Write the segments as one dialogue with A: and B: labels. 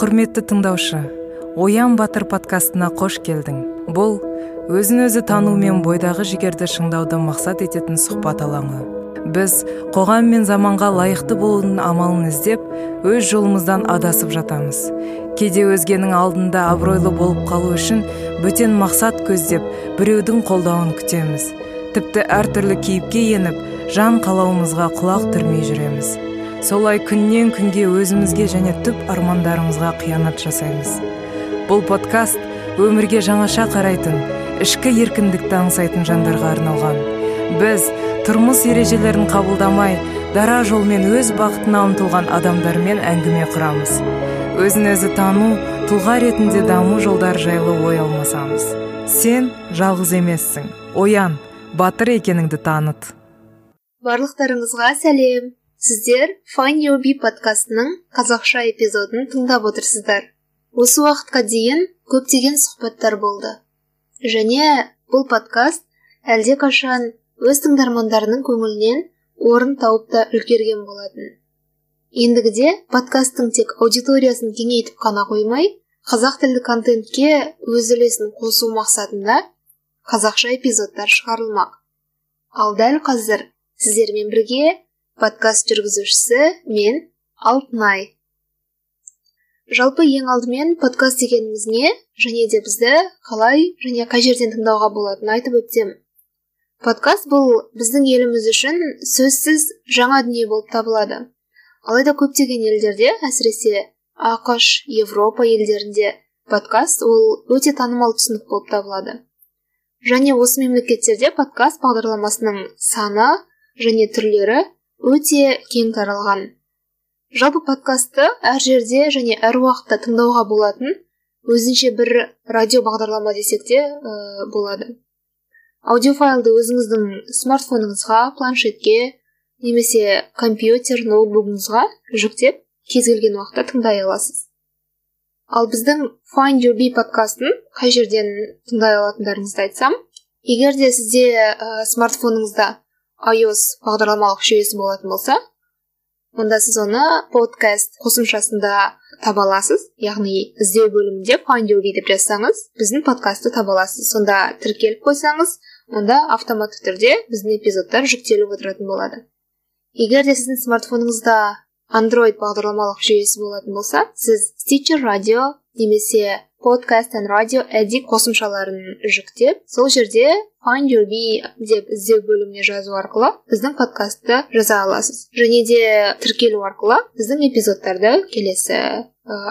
A: құрметті тыңдаушы оян батыр подкастына қош келдің. Бұл өзін өзі тану мен бойдағы жігерді шыңдауды мақсат ететін сұхбат алаңы. Біз қоғам мен заманға лайықты болудың амалын іздеп өз жолымыздан адасып жатамыз. Кейде өзгенің алдында абыройлы болып қалу үшін бөтен мақсат көздеп біреудің қолдауын күтеміз. Тіпті әртүрлі кейіпке еніп жан қалауымызға құлақ түрмей жүреміз. Солай күннен күнге өзімізге және түп армандарымызға қиянат жасаймыз. Бұл подкаст өмірге жаңаша қарайтын ішкі еркіндікті аңсайтын жандарға арналған. Біз тұрмыс ережелерін қабылдамай дара жолмен өз бақытына ұмтылған адамдармен әңгіме құрамыз. Өзін өзі тану тұлға ретінде даму жолдары жайлы ой алмасамыз. Сен жалғыз емессің. Оян батыр екеніңді таныт.
B: Барлықтарыңызға сәлем. Сіздер Find Your подкастының қазақша эпизодын тыңдап отырсыздар. Осы уақытқа дейін көптеген сұхбаттар болды. Және бұл подкаст әлде қашан өз тыңдармандарының көңілінен орын тауып та үлгерген болатын. Ендігіде подкасттың тек аудиториясын кеңейтіп қана қоймай қазақ тілді контентке өз үлесін қосу мақсатында қазақша эпизодтар шығарылмақ. Ал дәл қазір сіздермен бірге подкаст жүргізушісі мен алтынай. Жалпы ең алдымен подкаст дегеніміз не? Және де бізді қалай және қай жерден тыңдауға болатынын айтып өтсем. Подкаст бұл біздің еліміз үшін сөзсіз жаңа дүние болып табылады. Алайда көптеген елдерде әсіресе ақш европа елдерінде подкаст ол өте танымал түсінік болып табылады. Және осы мемлекеттерде подкаст бағдарламасының саны және түрлері өте кең таралған. Жалпы подкастты әр жерде және әр уақытта тыңдауға болатын өзінше бір радио бағдарлама десек те ә, болады. Аудиофайлды өзіңіздің смартфоныңызға планшетке немесе компьютер ноутбугыңызға жүктеп кез келген уақытта тыңдай аласыз. Ал біздің find your bee подкастын қай жерден тыңдай алатындарыңызды айтсам егер де сізде ә, смартфоныңызда iOS бағдарламалық жүйесі болатын болса онда сіз оны подкаст қосымшасында таба аласыз. Яғни іздеу бөлімінде find деп жазсаңыз біздің подкастты таба аласыз. Сонда тіркеліп қойсаңыз онда автоматты түрде біздің эпизодтар жүктеліп отыратын болады. Егер де сіздің смартфоныңызда android бағдарламалық жүйесі болатын болса сіз stitcher радио немесе подкаст and радио эдик қосымшаларын жүктеп сол жерде find your bee деп іздеу бөліміне жазу арқылы біздің подкастты жаза аласыз және де тіркелу арқылы біздің эпизодтарды келесі ә,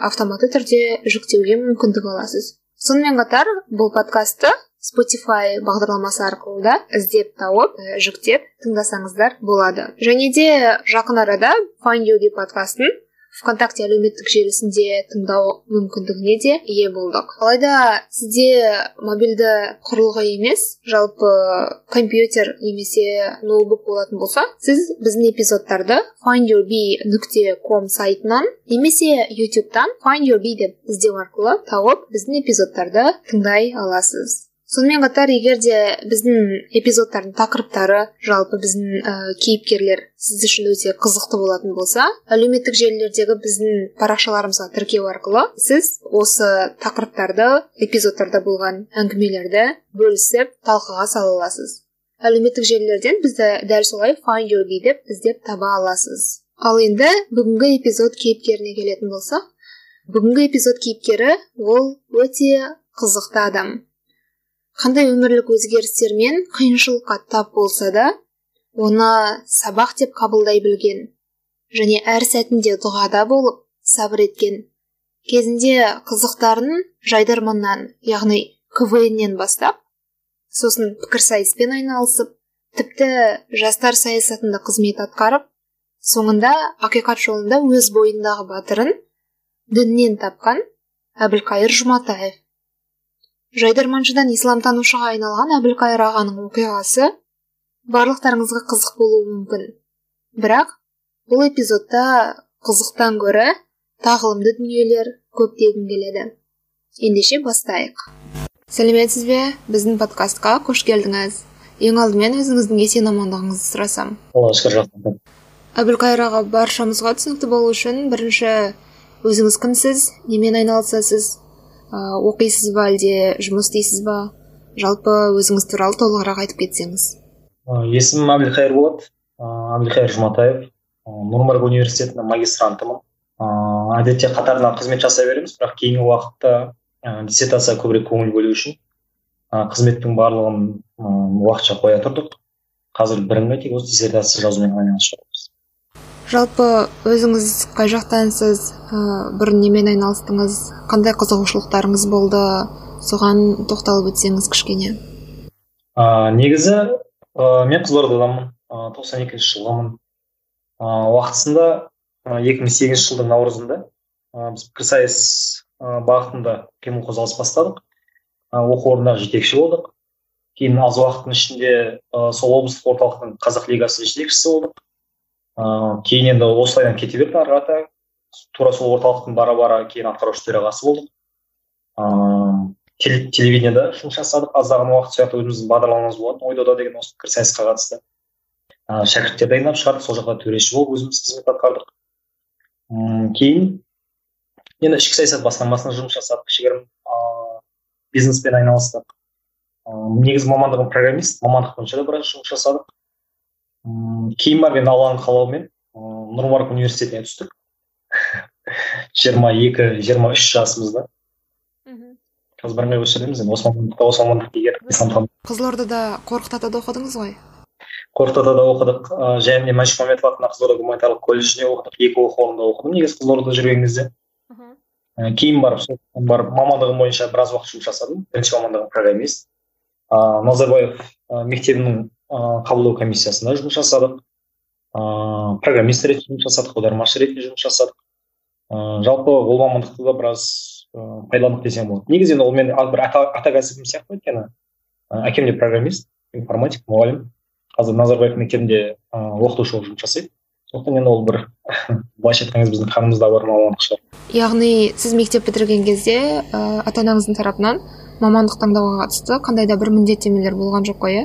B: автоматты түрде жүктеуге мүмкіндік аласыз сонымен қатар бұл подкастты Spotify бағдарламасы арқылы да? Іздеп тауып жүктеп тыңдасаңыздар болады және де жақын арада find your подкастын вконтакте әлеуметтік желісінде тыңдау мүмкіндігіне де ие болдық алайда сізде мобильді құрылғы емес жалпы компьютер немесе ноутбук болатын болса сіз біздің эпизодтарды findyourbe нүкте ком сайтынан немесе ютубтан findyourbe деп іздеу арқылы тауып біздің эпизодтарды тыңдай аласыз. Сонымен қатар егер де біздің эпизодтардың тақырыптары жалпы біздің ә, кейіпкерлер сіз үшін өте қызықты болатын болса әлеуметтік желілердегі біздің парақшаларымызға тіркеу арқылы сіз осы тақырыптарды эпизодтарда болған әңгімелерді бөлісіп талқыға сала аласыз. Әлеуметтік желілерден бізді дәл солай your деп іздеп таба аласыз. Ал енді бүгінгі эпизод кейіпкеріне келетін болсақ бүгінгі эпизод кейіпкері ол өте қызықты адам. Қандай өмірлік өзгерістер мен қиыншылыққа тап болса да оны сабақ деп қабылдай білген және әр сәтінде дұғада болып сабыр еткен кезінде қызықтарын жайдарманнан яғни квн бастап сосын пікірсайыспен айналысып тіпті жастар саясатында қызмет атқарып соңында ақиқат жолында өз бойындағы батырын діннен тапқан әбілқайыр жұматаев. Жайдарманшыдан исламтанушыға айналған әбілқайыр ағаның оқиғасы барлықтарыңызға қызық болуы мүмкін. Бірақ бұл эпизодта қызықтан гөрі тағылымды дүниелер көп дегім келеді. Ендеше бастайық. Сәлеметсіз бе? Біздің подкастқа қош келдіңіз. Ең алдымен өзіңіздің есен амандығыңызды сұрасам.
C: Аллаға шүкір
B: әбілқайыр аға баршамызға түсінікті болу үшін бірінші өзіңіз кімсіз? Немен айналысасыз? Оқисыз ба әлде жұмыс істейсіз ба жалпы өзіңіз туралы толығырақ айтып кетсеңіз.
C: Есімім әбілқайыр болады әбілқайыр жұматаев. Нұрмарк университетінің магистрантымын. Әдетте қатарынан қызмет жасай береміз бірақ кейінгі уақытта диссертацияға көбірек көңіл бөлу үшін қызметтің барлығын уақытша қоя тұрдық. Қазір бірыңғай тек осы диссертация жазумен айналысып
B: жалпы өзіңіз қай жақтансыз? Ә, бұрын немен айналыстыңыз? Қандай қызығушылықтарыңыз болды? Соған тоқталып өтсеңіз кішкене.
C: Ә, негізі ә, мен қызылордадамын тоқсан екінші жылғымын. Ыыы уақытысында екі мың сегізінші жылдың наурызында ә, біз пікірсайыс бағытында қимыл қозғалыс бастадық. Ә, оқу орнында жетекші болдық. Кейін аз уақыттың ішінде ә, сол облыстық орталықтың қазақ лигасы жетекшісі болдық. Ыыы кейін енді осылайдан кете берді ары қарата. Тура сол орталықтың бара бара кейін атқарушы төрағасы болдық ыыы телевидениеда жұмыс жасадық. Аздаған уақыт сол жақта өзіміздің бағдарламамыз болатын. Ой дода деген осы пікірсайысқа қатысты. Ыыы шәкірттер дайындап шығардық. Сол жақта төреші болып өзіміз қызмет атқардық. Мм кейін енді ішкі саясат басқармасында жұмыс жасадық. Кішігірім ыыы бизнеспен айналыстық. Ыыы негізгі мамандығым программист. Мамандық бойынша да біраз жұмыс жасадық. Мм кейін барып енді алланың қалауымен ыыы нұр университетіне түстік. Жиырма екі жиырма үш жасымызда. Мхм. Қазір бірыңғай осы жердеміз енді осы мамандықта осы мамандықты игеріп
B: қызылордада қорқыт атада оқыдыңыз ғой?
C: Қорқыт атада оқыдық. Ыыы және мәшік мәметов атындағы қызылорда гуманитарлық колледжінде оқыдық. Екі оқу орнында оқыдым. Негізі қызылордада жүрген кезде. Мхм. Кейін барып сол барып мамандығым бойынша біраз уақыт жұмыс жасадым. Бірінші мамандығым программист. Ыыы назарбаев мектебінің ыыы қабылдау комиссиясында жұмыс жасадық. Ыыы программист ретінде жұмыс жасадық аудармашы ретінде жұмыс жасадық. Ыыы жалпы ол мамандықты да біраз ыыы пайдаландық десем болады. Негізі енді ол мен бір ата, кәсібім сияқты өйткені. Әкем де программист информатик мұғалім. Қазір назарбаев мектебінде ыыы оқытушы болып жұмыс жасайды. Сондықтан енді ол бір былайша айтқан біздің қанымызда бар мамандық шығар.
B: Яғни сіз мектеп бітірген кезде ыыы ата анаңыздың тарапынан мамандық таңдауға қатысты қандай да бір міндеттемелер болған жоқ қой иә?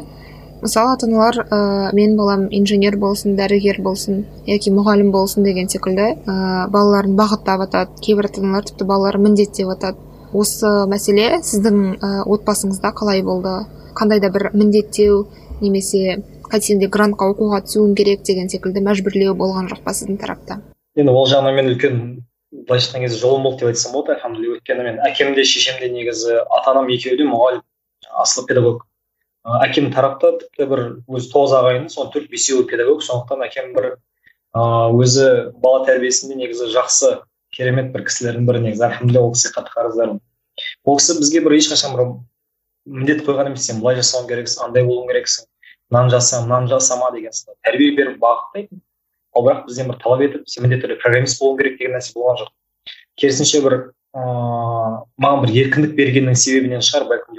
B: Мысалы ата аналар ә, менің балам инженер болсын дәрігер болсын яки мұғалім болсын деген секілді ә, балаларын бағыттап жатады кейбір ата аналар тіпті балаларын міндеттеп жатады осы мәселе сіздің ә, отбасыңызда қалай болды? Қандай да бір міндеттеу немесе қайтсең де грантқа оқуға түсуің керек деген секілді мәжбүрлеу болған жоқ па сіздің тарапта?
C: Енді ол жағынан мен үлкен былайша айтқан кезде жолым болды деп айтсам болады. Альхамдулилля өйткені мен әкем де шешем де негізі ата анам екеуі де мұғалім асылы педагог. Әкем тарапта тіпті бір өзі тоғыз ағайын соның төрт бесеуі педагог. Сондықтан әкем бір ыыы өзі бала тәрбиесінде негізі жақсы керемет бір кісілердің бірі негізі. Альхамдулилля ол кісіге қатты қарыздармын ол кісі бізге бір ешқашан бір міндет қойған емес. Сен былай жасауың керексің андай болуың керексің. Мынаны жаса мынаны жасама деген сынды тәрбие беріп бағыттайтын. Ал бірақ бізден бір талап етіп сен міндетті түрде программист болуың керек деген нәрсе болған жоқ. Керісінше бір ыыы маған бір еркіндік бергеннің себебінен шығар. Бәлкім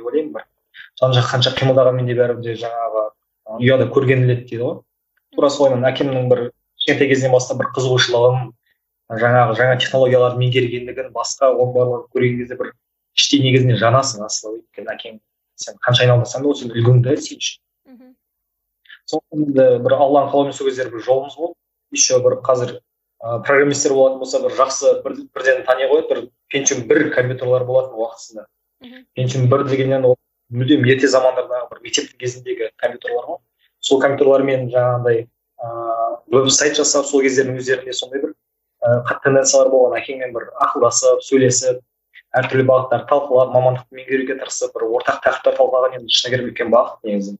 C: жан жақ қанша қимылдағанмен де бәрібір де жаңағы ұяда көрген іледі дейді ғой. Тура солай әкемнің бір кішкентай кезінен бастап бір қызығушылығын жаңағы жаңа технологияларды меңгергендігін басқа оның барлығын көрген кезде бір іштей негізінен жанасың асылы. Өйткені әкең сен қанша айналмасаң да ол сенің үлгің да сен үшін. Мхм сондықтан енді бір алланың қалауымен сол кездері бір жолымыз болды. Еще бір қазір ыыы программисттер болатын болса бір жақсы бір, бірден тани қояды бір пентиум бір компьютерлар болатын уақытысында. Пентиум бір дегеннен ол мүлдем ерте замандардағы бір мектептің кезіндегі компьютерлар ғой. Сол компьютерлармен жаңағындай ыыы веб сайт жасап сол кездердің өздерінде сондай бір ыыы қатты тенденциялар болған әкеңмен бір ақылдасып сөйлесіп әртүрлі бағыттарды талқылап мамандықты меңгеруге тырысып бір ортақ тақырыптар талқылаған енді шыны керек үлкен бақыт негізі.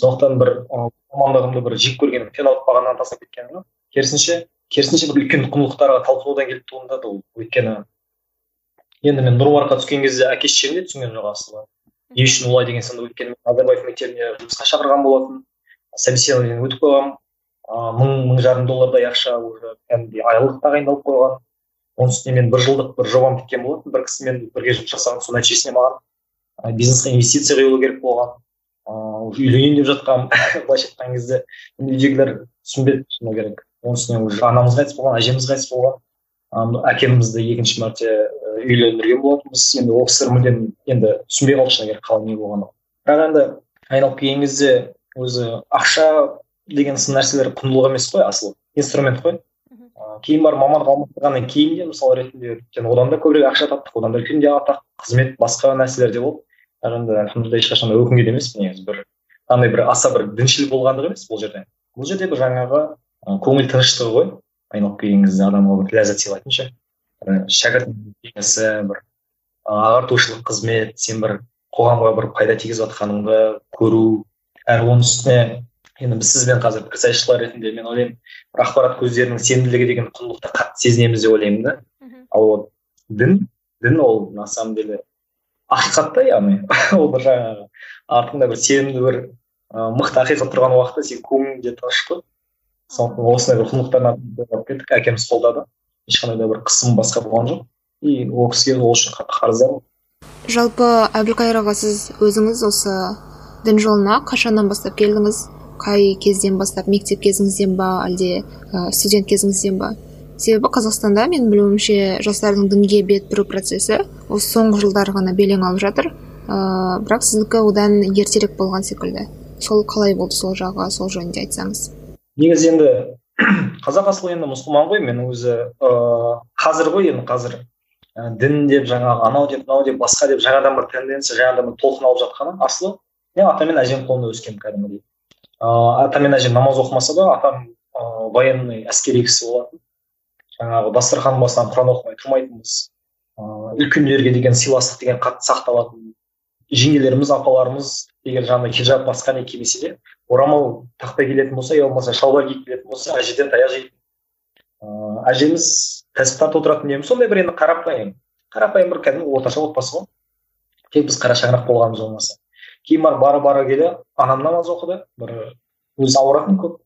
C: Сондықтан бір мамандығымды бір жек көргенім тен ауытпағаннан тастап кеткенім ғой. Керісінше керісінше бір үлкен құндылықтарға талпынудан келіп туындады ол. Өйткені енді мен нұр түскен кезде әке шешем де түсінген жоқ асылы. Не үшін олай деген сынды өйткені назарбаев мектебіне жұмысқа шақырған болатын собеседованиеден өтіп қойғанмын. Ыыы мың мың жарым доллардай ақша уже кәдімгідей айлық тағайындалып қойған. Оның үстіне мен бір жылдық бір жобам біткен болатын. Бір кісімен бірге жұмыс жасаған соның нәтижесінде маған бизнеске инвестиция құйылу керек болған. Ыыы үйленейін деп жатқанмын. былайша айтқан кезде үйдегілер түсінбеді шыны керек. Оның үстіне уже анамыз қайтыс болған әжеміз қайтыс болған. Әкемізді екінші мәрте үйлендірген болатынбыз енді ол кісілер мүлдем енді түсінбей қалды шыны керек қалай не болғанын бірақ енді айналып келген кезде өзі ақша деген сын нәрселер құндылық емес қой асылы инструмент қой. Кейін барып мамандық алмастырғаннан кейін де мысалы ретінде өйткені одан да көбірек ақша таптық одан да үлкен де атақ қызмет басқа нәрселер де болды. Бірақ енді альхамдулилля ешқашан өкінген емеспін негізі бір андай бір аса бір діншіл болғандық емес бұл жерде. Бұл жерде бір жаңағы көңіл тыныштығы ғой. Айналып келген кезде адамға бір ләззат сыйлайтын ше шәкірт кеңесі бір ағартушылық қызмет сен бір қоғамға бір пайда тигізіп жатқаныңды көру. Әрі оның үстіне енді біз сізбен қазір пікірсайысшылар ретінде мен ойлаймын бір ақпарат көздерінің сенімділігі деген құндылықты қатты сезінеміз деп ойлаймын да. Ал вот дін дін ол на самом деле ақиқат та яғни. Ол бір жаңағы артында бір сенімді бір ыыы мықты ақиқат тұрған уақытта сен көңілің тыныш қой сондықтан осындай бір құндылықтардың кеттік әкеміз қолдады. Ешқандай да бір қысым басқа болған жоқ. И ол кісіге ол үшін қарыздармын
B: жалпы әбілқайыр аға сіз өзіңіз осы дін жолына қашаннан бастап келдіңіз? Қай кезден бастап? Мектеп кезіңізден ба әлде ә, студент кезіңізден ба? Себебі қазақстанда менің білуімше жастардың дінге бет бұру процесі осы соңғы жылдары ғана белең алып жатыр. Ә, бірақ сіздікі одан ертерек болған секілді. Сол қалай болды сол жағы сол жөнінде айтсаңыз.
C: Негізі енді қазақ асылы енді мұсылман ғой мен өзі ыыы қазір ғой енді қазір. Ә, дін деп жаңағы анау деп мынау деп басқа деп жаңадан бір тенденция жаңадан бір толқын алып жатқаны асылы. Мен ата мен әжемнің қолында өскенмін кәдімгідей. Ыыы ата мен әжем намаз оқымаса да атам ыыы военный әскери кісі болатын. Жаңағы дастархан басынан құран оқымай тұрмайтынбыз. Ыыы үлкендерге деген сыйластық деген қатты сақталатын жеңгелеріміз апаларымыз егер жаңағыдай хиджаб басқа не кимесе де орамал тақпай келетін болса я болмаса шалбар киіп келетін болса әжеден таяқ жейтін ыыы әжеміз кәсіп тартып отыратын неміз сондай бір енді қарапайым қарапайым бір кәдімгі орташа отбасы ғой. Тек біз қара шаңырақ болғанымыз болмаса. Кейін барып бара бара келе анам намаз оқыды. Бір өзі ауыратын көп.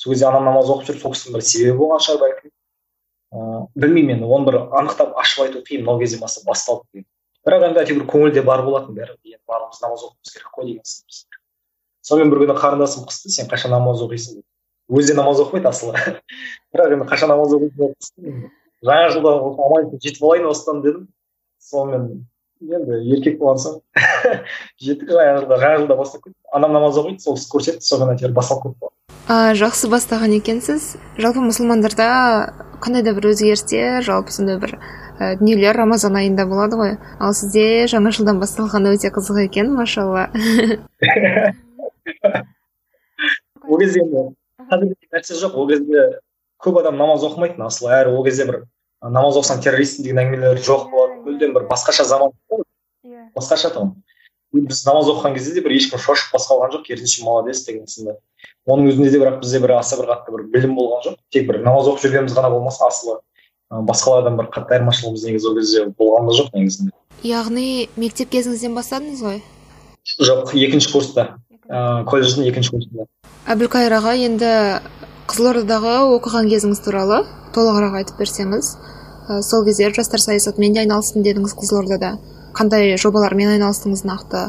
C: Сол кезде анам намаз оқып жүріп сол кісінің бір себебі болған шығар бәлкім. Ыыы білмеймін енді оны бір анықтап ашып айту қиын мынау кезден бастап басталды деген. Бірақ енді әйтеуір көңілде бар болатын бәрі енді барлығымыз намаз оқуымыз керек қой деген сонымен бір күні қарындасым қысты сен қашан намаз оқисың? Деп өзі де намаз оқымайды асылы. Бірақ енді қашан намаз оқисың жаңа жылда аман жетіп алайын осыдан дедім. Сонымен енді еркек болған соң жеттік жаңа жылда жаңа жылда бастап кеттік анам намаз оқиды сол кісі көрсетті содан әйтеуір басталып кетті
B: а жақсы бастаған екенсіз. Жалпы мұсылмандарда қандай да бір өзгерістер жалпы сондай бір ә, дүниелер рамазан айында болады ғой. Ал сізде жаңа жылдан басталғаны өте қызық екен машалла.
C: ол кезде енді қазір нәрсе жоқ ол кезде көп адам намаз оқымайтын асылы әрі ол кезде бір намаз оқысаң террористсің деген әңгімелер жоқ болады мүлдем бір басқаша заман иә. Басқаша тұғын. Біз намаз оқыған кезде де бір ешкім шошып бас қалған жоқ керісінше молодец деген сынды. Оның өзінде де бірақ бізде бір аса бір қатты бір білім болған жоқ. Тек бір намаз оқып жүргеніміз ғана болмаса асылы басқалардан бір қатты айырмашылығымыз негізі ол кезде болған да жоқ негізінде.
B: Яғни мектеп кезіңізден бастадыңыз ғой?
C: Жоқ екінші курста. Ыыы колледждің екінші курсында
B: әбілқайыр аға енді қызылордадағы оқыған кезіңіз туралы толығырақ айтып берсеңіз ә, сол кезде жастар саясатымен де айналыстым дедіңіз қызылордада. Қандай жобалармен айналыстыңыз нақты?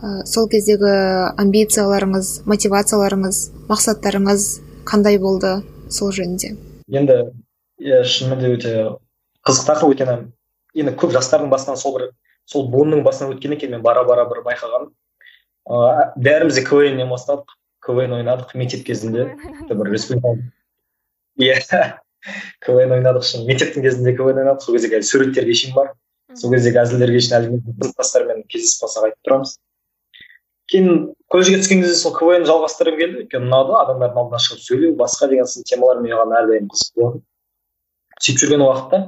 B: Ә, сол кездегі амбицияларыңыз мотивацияларыңыз мақсаттарыңыз қандай болды сол жөнінде?
C: Енді иә шынымен де өте қызық тақырып өйткені енді көп жастардың басынан сол бір сол буынның басынан өткен екен мен бара бара бір байқағаным ыыы бәріміз де квннен бастадық. Квн ойнадық мектеп кезінде. Бір иә. Квн ойнадық шын. Мектептің кезінде квн ойнадық. Сол кездегі суреттерге шейін бар. Сол кездегі әзілдерге шейін әлі сыныптастармен кездесіп қалсақ айтып тұрамыз. Кейін колледжге түскен кезде сол квн жалғастырғым келді. Өйткені ұнады. Адамдардың алдына шығып сөйлеу басқа деген сынды темалар маған әрдайым қызық болатын. Сөйтіп жүрген уақытта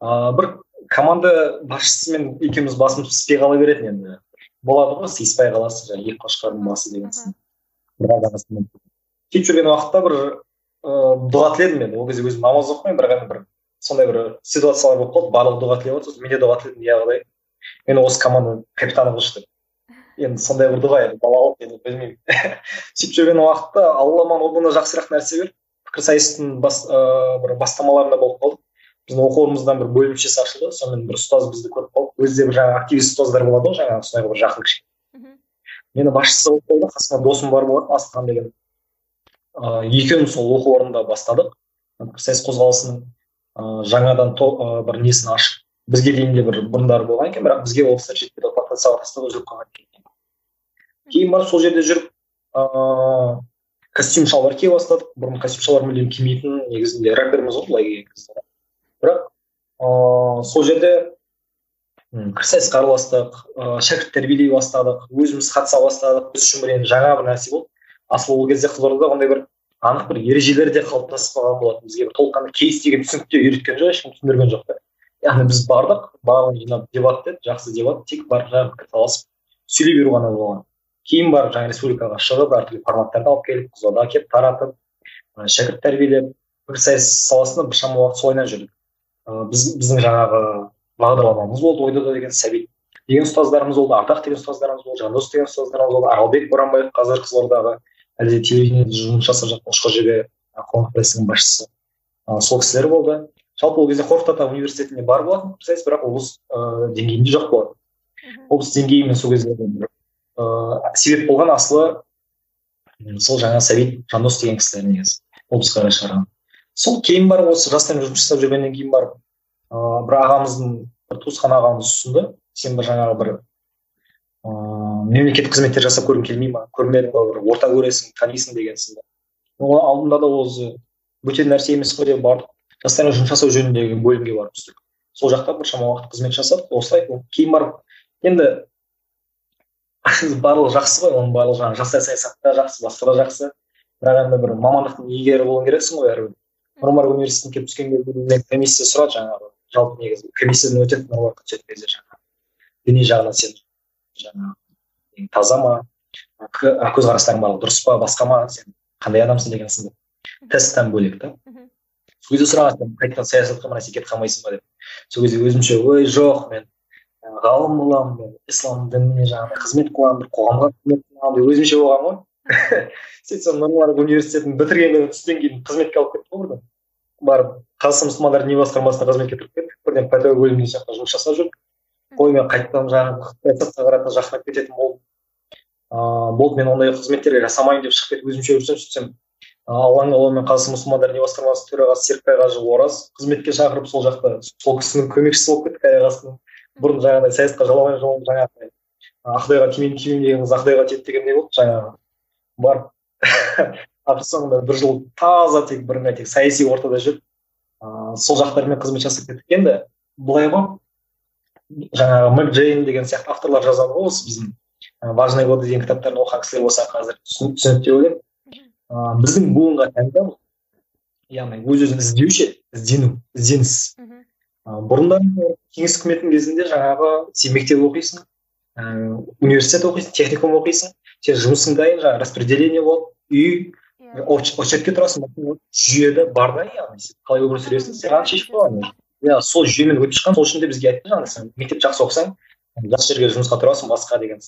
C: ыыы бір команда басшысымен екеуміз басымыз піспей қала беретін енді болады ғой сыйыспай қаласың жаңағы екі қошқардың басы деген сынды сөйтіп жүрген уақытта бір ыыы дұға тіледім мен. Ол кезде өзім намаз оқымаймын бірақ енді бір сондай бір ситуациялар болып қалды. Барлығы дұға тілеп жатыр мен де дұға тіледім иә құдай мені осы команданың капитаны қылшы деп. Енді сондай бір дұға енді балалық енді білмеймін. Сөйтіп жүрген уақытта алла маған одан да жақсырақ нәрсе берді. Пікірсайыстың бас ыыы бір бастамаларында болып қалдық біздің оқу орнымыздан бір бөлімшесі ашылды сонымен бір ұстаз бізді көріп қалды. Өзі де бір жаңағы активист ұстаздар болады ғой жаңағы сондай бір жақын кішкене мені басшысы қылып қойды. Қасымда досым бар болатын асылхан деген. Ыыы екеуміз сол оқу орнында бастадық. Пікірсайыс қозғалысының ыыы жаңадан ә, бір несін ашып бізге дейін де бір бұрындары болған екен. Бірақ бізге ол кісілер жетпеді потенциал тастап үзіліп қалған екен. Кейін барып сол жерде жүріп ыыы костюм шалбар кие бастадық бұрын костюм шалбар мүлдем кимейтін негізінде рэперміз ғой былай келген кезде бірақ ыыы сол жерде пікірсайысқа араластық ыыы шәкірт тәрбиелей бастадық өзіміз қатыса бастадық. Біз үшін бір енді жаңа бір нәрсе болды. Асылы ол кезде қызылордада ондай бір анық бір ережелер де қалыптасып қалған болатын. Бізге бір толыққанды кейс деген түсінік те үйреткен жоқ ешкім түсіндірген жоқ та. Яғни біз бардық барлығын жинап дебат деді жақсы дебат тек барып жаңағы пікірталасып сөйлей беру ғана болған. Кейін барып жаңағы республикаға шығып әртүрлі форматтарды алып келіп қызылордаға келіп таратып шәкірт тәрбиелеп пікірсайыс саласында біршама уақыт сол жүрдік. Ыыы біз біздің жаңағы бағдарламамыз болды ой дода деген сәбит деген ұстаздарымыз болды ардақ деген ұстаздарымыз болды жандос деген ұстаздарымыз болды аралбек боранбаев қазір қызылордаға әлде телевидениеде жұмыс жасап жатқан ұшқыр жебе қоғам пресінің басшысы. Сол кісілер болды. Жалпы ол кезде қорқыт ата университетіне бар болатын пікірсайыс бірақ облыс ыыы деңгейінде жоқ болатын. Облыс деңгейімен сол кезде ыыы себеп болған асылы сол жаңа сәбит жандос деген кісілер негізі облысқа қарай шығарған. Сол кейін барып осы жастармен жұмыс жасап жүргеннен кейін барып ыыы бір ағамыздың бір туысқан ағамыз ұсынды. Сен бір жаңағы бір ыыы мемлекеттік қызметтер жасап көргің келмей ма? Көрмедің ба бір орта көресің танисың деген сынды. Ол алдында да өзі бөтен нәрсе емес қой деп бардық. Жастармен жұмыс жасау жөніндегі бөлімге барып түстік. Сол жақта біршама уақыт қызмет жасап осылай. Кейін барып енді барлығы жақсы ғой. Оның барлығы жаңағы жастар саясаты да жақсы басқа да жақсы. Бірақ енді бір мамандықтың иегері болуың керексің ғой әрбір нұр университетіне келіп түскен кезде комиссия сұрады жаңағы жалпы негізі комиссиядан өтеді нұр түсетін кезде жаңағы. Діни жағынан сен жаңағы таза ма? Көзқарастарың барлығы дұрыс па? басқа ма? сен қандай адамсың деген сынды тесттен бөлек та. Сол кезде сұраған қайтадан саясатқа мына сен кетіп қалмайсың ба деп. Сол кезде өзімше ой жоқ мен ғалым боламын мен ислам дініне жаңағыдай қызмет қыламын бір қоғамға қызмет қыламын деп өзімше болған ғой. сөйтсем нұр университетін бітіргеннен түстен кейін қызметке алып кетті ғой бірден. Барып қазақстан мұсылмандар діни басқармасына қызметке кіріп кеттік. Бірден пәтуа бөлімінде сияқты жұмыс жасап жүрдік ой мен қайтадан жаңағы саясатқа қарата жақындап кететін болдым. Ыыы болды мен ондай қызметтерге жасамаймын деп шығып кетіп өзімше жүрсем сөйтсем алланың қалауымен қазақстан мұсылмандар діни басқармасының төрағасы серікбай қажы ораз қызметке шақырып сол жақта сол кісінің көмекшісі болып кеттік аяқ астынан. Бұрын жаңағыдай саясатқа жоламай жолым жаңағыдай ақдайға тимеймін тимеймін деген қыз ақдайға тиеді дегендей болды жаңағы. Барып ал соңында бір жыл таза тек бірыңғай тек саяси ортада жүріп ыыы сол жақтармен қызмет жасап кеттік. Енді былай ғой жаңағы мэк джейн деген сияқты авторлар жазады ғой осы біздің важные годы деген кітаптарын оқыған кісілер болса қазір түсінеді деп ойлаймын. Ыыы біздің буынға тән да яғни өз өзін іздеуші іздену ізденіс. Бұрында кеңес үкіметінің кезінде жаңағы сен мектеп оқисың ыыы университет оқисың техникум оқисың. Сен жұмысың дайын жаңағы распределение болады үй очередьке тұрасың жүйеде бар да яғни. Сен қалай өмір сүресің сен ғана шешіп қойған иә сол жүйемен өтіп шыққан сол үшін де бізге айтты жаңағы сен. Мектеп жақсы оқысаң жақсы жерге жұмысқа тұрасың басқа деген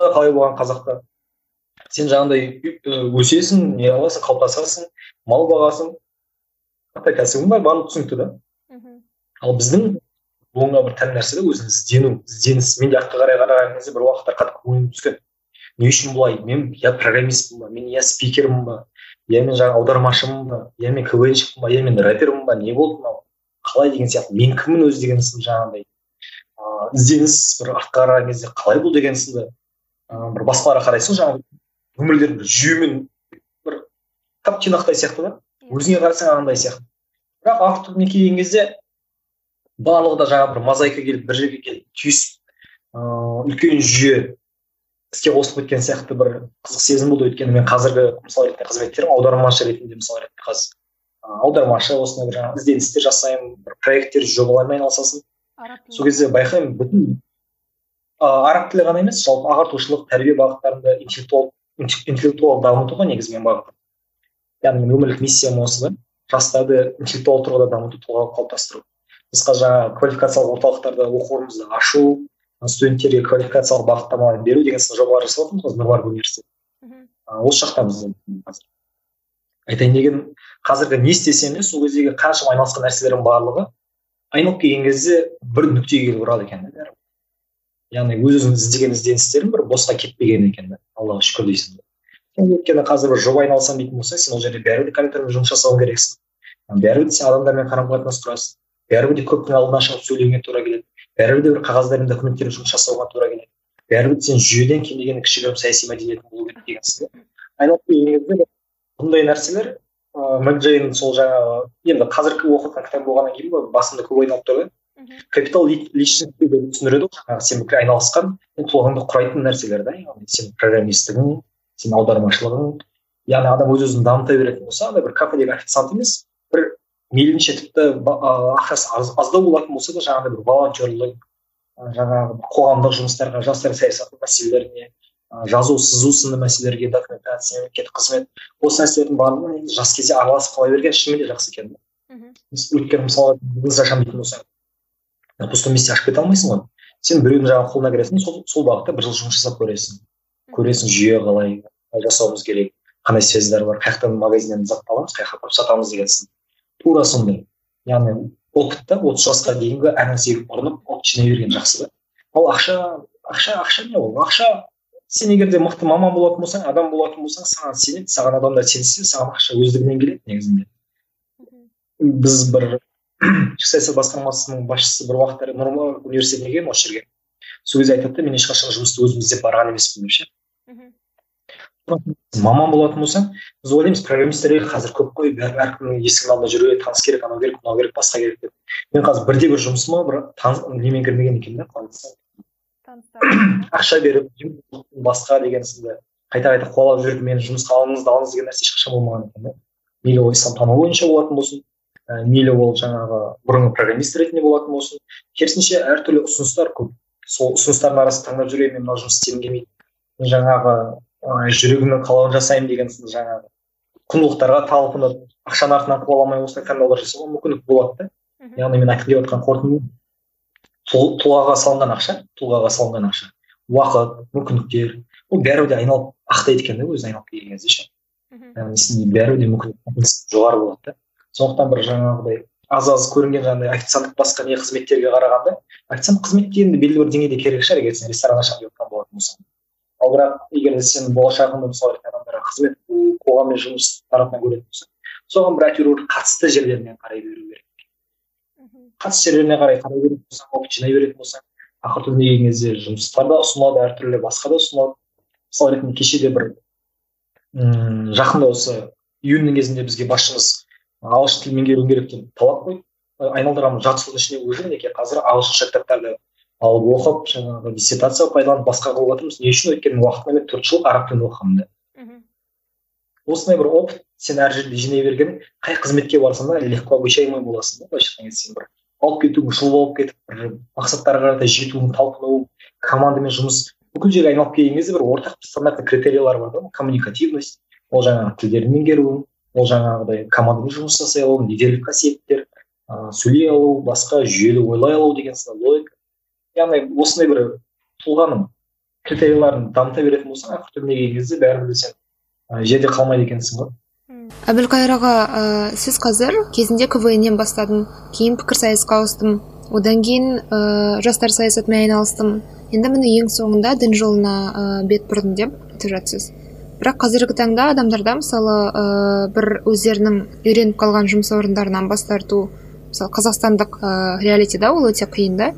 C: қалай болған қазақта? Сен жаңағыдай өсесің не қыласың қалыптасасың мал бағасың. Кәсібің бар барлығы түсінікті да ал біздің буынға бір тән нәрсе да өзін іздену ізденіс мен де артқа қарай қараған кезде бір уақыттар қатты көңілім түскен. Не үшін бұлай? Мен я программистпін ба? Мен я спикермін ба? Я мен жаңағы аудармашымын ба? Я мен квнщикпін ба? Я мен рэпермін ба? Не болды мынау? Қалай деген сияқты. Мен кіммін өзі деген сынды жаңағыдай ыыы ізденіс бір артқа қараған кезде қалай бұл деген сынды? Ыыы бір басқаларға қарайсың жаңағы өмірлері бір жүйемен бір тап тұйнақтай сияқты да? Өзіңе қарасаң андай сияқты. Бірақ өтіне келген кезде барлығы да жаңағы бір мозаика келіп бір жерге келіп түйісіп ыыы үлкен жүйе іске қосылып кеткен сияқты бір қызық сезім болды. Өйткені мен қазіргі мысалы ретінде қызметтерім аудармашы ретінде мысалы ретінде қазір аудармашы осындай бір жаңағы ізденістер жасаймын бір проекттер жобалармен айналысасың. Сол кезде байқаймын бүтін ыыы араб тілі ғана емес жалпы ағартушылық тәрбие бағыттарында интеллектуал интеллектуал дамыту ғой негізі менің бағытым яғни менің өмірлік миссиям осы да жастарды интеллектуал тұрғыда дамыту тұлға қалыптастыру. Біз қазір жаңағы квалификациялық орталықтарда оқу орнымызды ашу студенттерге квалификациялық бағыттамалар беру деген сынды жобалар жасап жатырмыз қазір нұр университеті осы жақтамыз қазір. Айтайын дегенім қазіргі не істесем де сол кездегі қаншама айналысқан нәрселердің барлығы айналып келген кезде бір нүктеге келіп ұрады екен да яғни өз өзің іздеген ізденістерің бір босқа кетпеген екен да аллаға шүкір дейсің өйткені қазір бір жоба айналысамын дейтін болсаң сен ол жерде бәрібір де компьютермен жұмыс жасауың керексің. Бәрібір де сен адамдармен қарым қатынас тұрасың бәрібір де көптің алдына шығып сөйлеуіңе тура келеді. Бәрібір де бір қағаздармен документтермен жұмыс жасауға тура келеді. Бәрібір сен жүйеден кем дегенде кішігірім саяси мәдениетің болу керек деген сізде айналып келген кезде бұндай нәрселер ыыы сол жаңағы енді қазіргі оқып жатқан кітап болғаннан кейін басымда көп айналып тұр да капитал личности деп түсіндіреді ғой. Жаңағы сен айналысқан тұлғаңды құрайтын нәрселер да яғни сен программистігің сен аудармашылығың. Яғни адам өз өзін дамыта беретін болса андай бір кафедегі официант емес бір мейлінше тіпті ақшасы аз, аздау болатын болса да жаңағыдай бір волонтерлік жаңағы қоғамдық жұмыстарға жастар саясаты мәселелеріне жазу сызу сынды мәселелерге документация мемлекеттік қызмет осы нәрселердің барлығына жас кезде араласып қала берген шынымен де жақсы екен өйткені мысалға бизнес ашамын дейтін болсаң на пустом месте ашып кете алмайсың ғой. Сен біреудің жаңағы қолына кіресің сол, сол бағытта бір жыл жұмыс жасап көресің. Көресің жүйе қалай қалай жасауымыз керек қандай связьдар бар қай жақтан магазиннен зат аламыз қай жаққа апарып сатамыз деген сынды тура сондай яғни опыт та отыз жасқа дейінгі әр нәрсеге ұрынып опыт жинай берген жақсы да. Ал ақша ақша ақша не ол? Ақша сен егер де мықты маман болатын болсаң адам болатын болсаң саған сенеді саған адамдар сенсе саған ақша өздігінен келеді негізінде. Біз бір ішкі саясат басқармасының басшысы бір уақыттары нұр университетіне келген осы жерге. Сол кезде айтады да мен ешқашан жұмысты өзім іздеп барған емеспін деп ше. Маман болатын болсаң біз ойлаймыз программисттер қазір көп қой бәрі әркімнің есігінің алдында жүреді таныс керек анау керек мынау керек басқа керек деп. мен қазір бірде бір жұмысыма бір немен кірмеген екенмін да қалай ақша беріп басқа деген сынды қайта қайта қуалап жүріп мені жұмысқа алыңыз алыңыз деген нәрсе ешқашан болмаған екен да мейлі ол исламтану бойынша болатын болсын ә, мейлі ол жаңағы бұрынғы программист ретінде болатын болсын. керісінше әртүрлі ұсыныстар көп. сол ұсыныстардың арасында таңдап жүремін мен мына жұмыс істегім келмейді. жаңағы ә, жүрегімнің қалауын жасаймын деген сынды жаңағы құндылықтарға талпынып ақшаның артынан қуа алмай осындай таңдаулар жасауға мүмкіндік болады да. Яғни мен айтқым келіп жатқан қорытынды тұлғаға салынған ақша тұлғаға салынған ақша. Уақыт мүмкіндіктер. Ол бәрібір де айналып ақтайды екен да өзі айналып келген кезде ше. Яғни бәрібір де мүмкіндік жоғары болады да. Сондықтан бір жаңағыдай аз аз көрінген жаңағыдай официанттық басқа не қызметтерге қарағанда официант қызметте енді белгілі бір деңгейде керек шығар егер сен ресторан ашамын деп жатқан болатын болсаң ал бірақ егер сен болашағыңды мысалы адамдарға қызмет қоғаммен жұмыс тарапынан көретін болсаң соған бір әйтеуір қатысты жерлерінен қарай беру керек. Қатысты жерлеріне қарай қарай беретін болсаң опыт жинай беретін болсаң ақыр түбіне келген кезде жұмыстар да ұсынылады әртүрлі басқа да ұсынылады. Мысалы ретінде кеше де бір мм жақында осы июньнің кезінде бізге басшымыз ағылшын тілін меңгеруің керек деп талап қойды айналдырамын жарты жылдың ішінде уже мінекей қазір ағылшынша кітаптарды алып оқып жаңағы диссертация пайдаланып басқа қылып жатырмыз не үшін? өйткені уақытында мен төрт жыл араб тілін оқығанмын да. Осындай бір опыт сен әр жерде жинай берген қай қызметке барсаң да легко обучаемый боласың да. Былайша айтқан кезде сен бір алып кетуің жыл болып кетіп бір мақсаттарға қарай жетуің талпыну командамен жұмыс бүкіл жерге айналып келген кезде бір ортақ стандартный критериялар бар да. Коммуникативность ол жаңағы тілдерді меңгеру ол жаңағыдай командамен жұмыс жасай алу лидерлік қасиеттер ыыы сөйлей алу басқа жүйелі ойлай алу деген сынды логика. Яғни осындай бір тұлғаның критерияларын дамыта беретін болсаң ақыр түбіне келген кезде бәрібір де сен жерде қалмайды екенсің ғой.
B: Әбілқайыр аға ә, сіз қазір кезінде квн бастадым. Кейін пікірсайысқа ауыстым. Одан кейін ә, жастар саясатымен айналыстым. Енді міне ең соңында дін жолына ә, бет бұрдым деп айтып жатсыз. Бірақ қазіргі таңда адамдарда мысалы ә, бір өздерінің үйреніп қалған жұмыс орындарынан бас тарту мысалы қазақстандық ә, реалитида ол өте қиын да.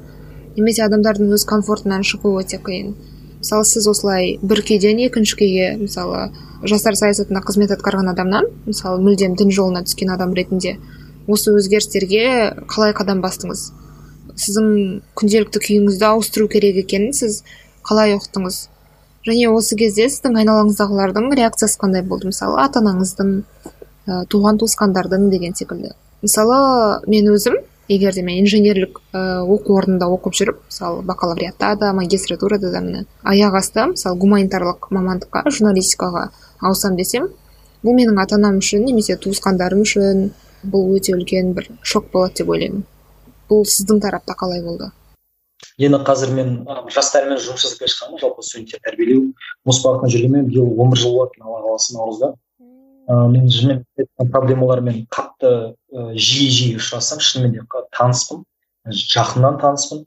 B: Немесе адамдардың өз комфортынан шығу өте қиын мысалы сіз осылай бір күйден екінші күйге мысалы жастар саясатында қызмет атқарған адамнан мысалы мүлдем дін жолына түскен адам ретінде осы өзгерістерге қалай қадам бастыңыз. Сіздің күнделікті күйіңізді ауыстыру керек екенін сіз қалай ұқтыңыз және осы кезде сіздің айналаңыздағылардың реакциясы қандай болды? Мысалы ата анаңыздың ә, туған туысқандардың деген секілді. Мысалы мен өзім егер де мен инженерлік ә, оқу орнында оқып жүріп мысалы бакалавриатта да магистратурада да міне аяқ асты мысалы гуманитарлық мамандыққа журналистикаға ауысам десем бұл менің ата анам үшін немесе туысқандарым үшін бұл өте үлкен бір шок болады деп ойлаймын. Бұл сіздің тарапта қалай болды?
C: Енді қазір мен жастармен жұмыс жасап келе жатқанмын жалпы студенттер тәрбиелеу. Осы бағытта жүргеніме биыл он бір жыл болады алла қаласа наурызда. Ыыы мен шынымен проблемалармен қатты жиі жиі ұшырасам шынымен де таныспын жақыннан таныспын.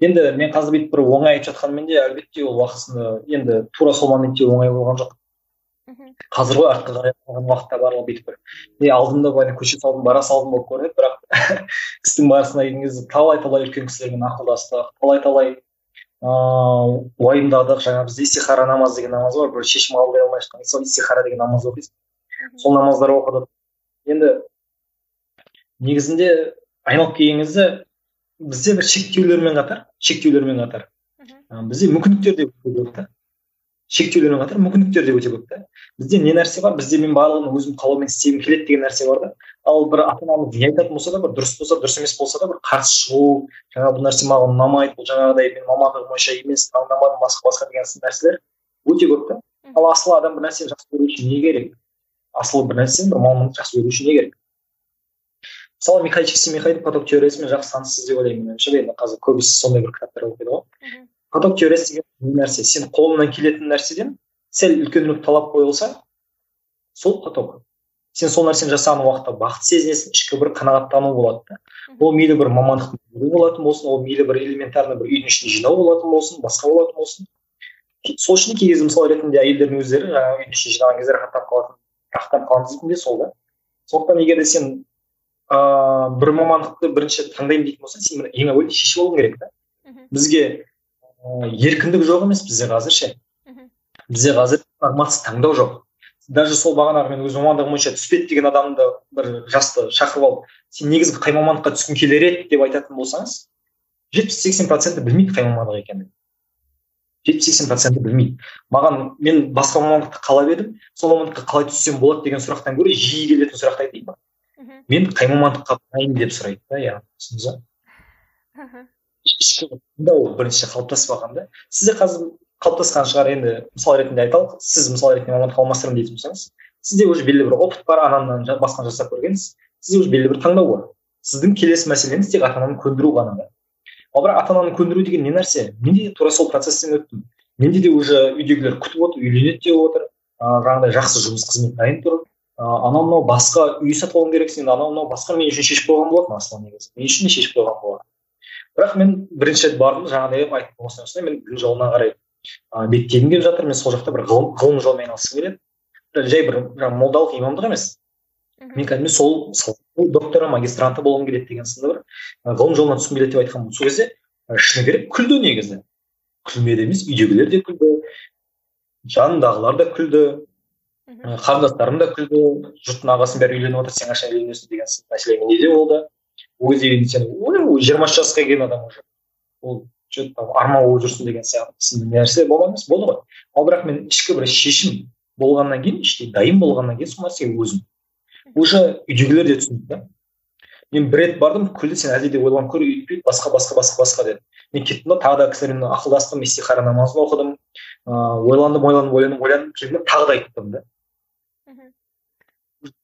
C: Енді мен қазір бүйтіп бір оңай айтып жатқанмен де әлбетте ол уақытысында енді тура сол моментте оңай болған жоқ. Қазір ғой артқа қарай қалған уақытта барлығы бүйтіп бір. Е алдымда былай көше салдым бара салдым болып көрінеді бірақ істің барысына келген кезде талай талай үлкен кісілермен ақылдастық талай талай ыыы уайымдадық. Жаңағы бізде истихара намаз деген намаз бар бір шешім қабылдай алмай жатқан. Сол истихара деген намаз оқисың сол намаздар оқыдық. Енді негізінде айналып келген кезде бізде бір шектеулермен қатар шектеулермен қатар. Бізде мүмкіндіктер де көп та. Шектеулермен қатар мүмкіндіктер де өте көп та. Бізде не нәрсе бар? Бізде мен барлығын өзім қалауыммен істегім келеді деген нәрсе бар да. Ал бір ата анамыз не айтатын болса да бір дұрыс болса дұрыс емес болса да бір қарсы шығу жаңағы бұл нәрсе маған ұнамайды бұл жаңағыдай мен мамандығым бойынша емес таңдамадым басқа басқа деген сынды нәрселер өте көп та. Ал асыл адам бір нәрсені жақсы көру үшін не керек? Асыл бір нәрсені бір мамандықты жақсы көру үшін не керек? Мысалы михай михайдың поток теориясымен жақсы таныссыз деп ойлаймын меніңше енді қазір көбісі сондай бір кітаптар оқиды ғой. Поток теориясы деген не нәрсе. Сен қолыңнан келетін нәрседен сәл үлкенірек талап қойылса сол поток. Сен сол нәрсені жасаған уақытта бақыт сезінесің ішкі бір қанағаттану болады да. Ол мейлі бір мамандықты болатын болсын ол мейлі бір элементарный бір үйдің ішінде жинау болатын болсын басқа болатын болсын. Сол үшін кей кезде мысал ретінде әйелдердің өздері жаңағы үйдің ішіне жинаған кезде рахаттанып қалатын рахаттанып қалған дейтін де сол да. Сондықтан егер де сен ыыы бір мамандықты бірінші таңдаймын дейтін болсаң сен ең әуелі шешіп алуың керек та бізге еркіндік жоқ емес бізде қазір ше бізде қазір прагматсыз таңдау жоқ. Даже сол бағанағы мен өз мамандығым бойынша түспеді деген адамды бір жасты шақырып алып сен негізгі қай мамандыққа түскің келер еді деп айтатын болсаңыз жетпіс сексен проценті білмейді қай мамандық екенін. Жетпіс сексен проценті білмейді. Маған мен басқа мамандықты қалап едім сол мамандыққа қалай түссем болады деген сұрақтан гөрі жиі келетін сұрақты айтайын ба? Мен қай мамандыққа барайын деп сұрайды да яғни түсіндіңіз ба? Ішкі тыңдау бірінші қалыптасып алған да сізде қазір қалыптасқан шығар енді мысал ретінде айталық сіз мысал ретінде мамандық алмастырамын дейтін болсаңыз сізде уже белгілі бір опыт бар анамнан басқаны жасап көргенсіз. Сізде уже белгілі бір таңдау бар. Сіздің келесі мәселеңіз тек ата ананы көндіру ғана да. Ал бірақ ата ананы көндіру деген не нәрсе? Мен де тура сол процесстен өттім. Менде де уже үйдегілер күтіп отыр үйленеді деп отыр. Ыыы жаңағыдай жақсы жұмыс қызмет дайын тұр. Ыыы анау мынау басқа үй сатып алуым керексің енді анау мынау басқа мен үшін шешіп қойған болатын асылы негізі. Мен үшін де шешіп қойған болатын бірақ мен бірінші рет бардым жаңағыдай айттым осылай осылай мен дін жолына қарай ыыы беттегім келіп жатыр. Мен сол жақта бір ғылым ғылым жолымен айналысқым келеді. Жай бір жаңағы молдалық имамдық емес. Мен кәдімгі сол докторы магистранты болғым келеді деген сынды бір ғылым жолына түскім келеді деп айтқанмын сол кезде шыны керек күлді негізі. Күлмеді емес үйдегілер де күлді жанындағылар да күлді қарындастарым да күлді жұрттың ағасының бәрі үйленіп жатыр сен қашан үйленесің деген мәселе менде де болды. Ол кезде сен жиырма үш жасқа келген адам уже. Ол че то там арман болып жүрсің деген сияқты нәрсе болған емес болды ғой. Ал бірақ мен ішкі бір шешім болғаннан кейін іштей дайын болғаннан кейін сол нәрсеге өзім уже үйдегілер де түсінді да. Мен бір рет бардым күлді сен әлде де ойланып көр өйтпейді басқа басқа басқа басқа деді мен кеттім да тағы да кісілермен ақылдастым истихара намазын оқыдым. Ыыы ойландым ойландым ойландым ойландым. Келдім да тағы да айттым да.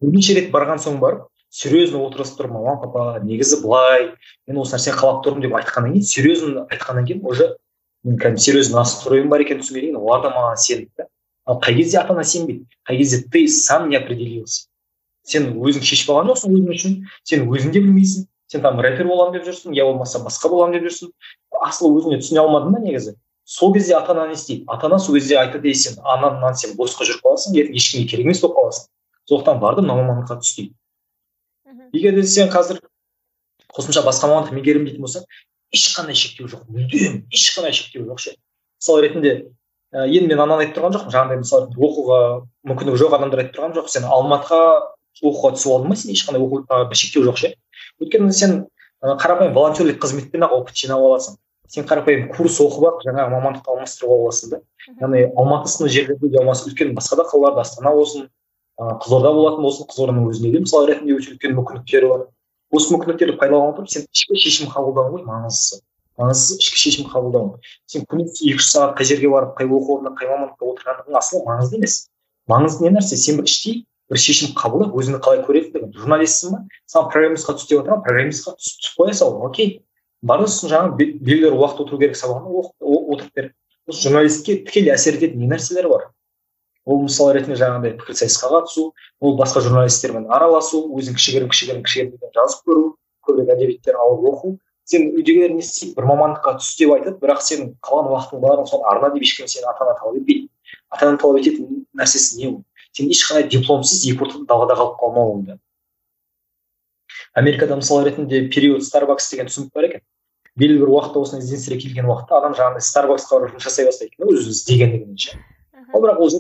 C: Бірнеше рет барған соң барып серьезно отырғызып тұрып мама папа негізі былай мен осы нәрсені қалап тұрмын деп айтқаннан кейін серьезно айтқаннан кейін уже мен кәдімгі серьезно настроем бар екенін түскеннен кейін олар да маған сенді да. Ал қай кезде ата ана сенбейді? Қай кезде ты сам не определился? Сен өзің шешіп алған жоқсың өзің үшін сен өзің де білмейсің сен там рэпер боламын деп жүрсің я болмаса басқа боламын деп жүрсің. Асылы өзіңе түсіне алмадың да негізі? Сол кезде ата ана не істейді? Ата ана сол кезде айтады ей сен анаңнан сен босқа жүріп қаласың ертең ешкімге керек емес болып қаласың сондықтан барды мына мамандыққа түс дейді егер де сен қазір қосымша басқа мамандық меңгеремін дейтін болсаң ешқандай шектеу жоқ мүлдем ешқандай шектеу жоқ ше. Мысал ретінде ә, енді мен ананы айтып тұрған жоқпын. Жаңағыдай мысалы оқуға мүмкіндігі жоқ адамдар айтып тұрған жоқ сен алматыға оқуға түсіп алдың ба сен ешқандай оқуға бір шектеу жоқ ше? өйткені сен ә, қарапайым волонтерлік қызметпен ақ опыт жинап аласың. сен қарапайым курс оқып ақ жаңағы мамандықты алмастырып аласың да. Яғни алматы сынды жерлерде не болмаса үлкен басқа да қалаларда астана болсын ыыы қызылорда болатын болсын қызылорданың өзінде де мысалы ретінде өте үлкен мүмкіндіктері бар. осы мүмкіндіктерді пайдалана отырып сен ішкі шешім қабылдауың ғой маңыздысы. маңыздысы ішкі шешім қабылдауың сен күніне екі үш сағат қай жерге барып қай оқу орнында қай мамандықта отырғандығың асылы маңызды емес. маңызды не нәрсе? сен бір іштей бір шешім қабылдап өзіңді қалай көретіндігін журналистсің ба? Саған программистқа түс деп отырамын программистқа түсіп қоя сал окей. Бар сосын жаңағы белгілі бір уақыт отыру керек сабағына отырып бер. Осы журналистке тікелей әсер ететін не нәрселер бар? Ол мысал ретінде жаңағыдай пікірсайысқа қатысу ол басқа журналистермен араласу өзің кішігірім кішігірім кішігірім жазып көру көбірек әдебиеттер алып оқу. Сен үйдегілер не істейді? Бір мамандыққа түс деп айтады бірақ сен қалған уақытың барын соны арна деп ешкім сені ата ана талап етпейді. Ата ана талап ететін нәрсесі не ол? Сен ешқандай дипломсыз екі ортада далада қалып қалмауың да. Америкада мысал ретінде период старбакс деген түсінік бар екен. Белгілі бір уақытта осындай ізденістерге келген уақытта адам жаңағыдай старбаксқа барып жұмыс жасай бастайды екен өзі іздегендігінен ше ал бірақ ол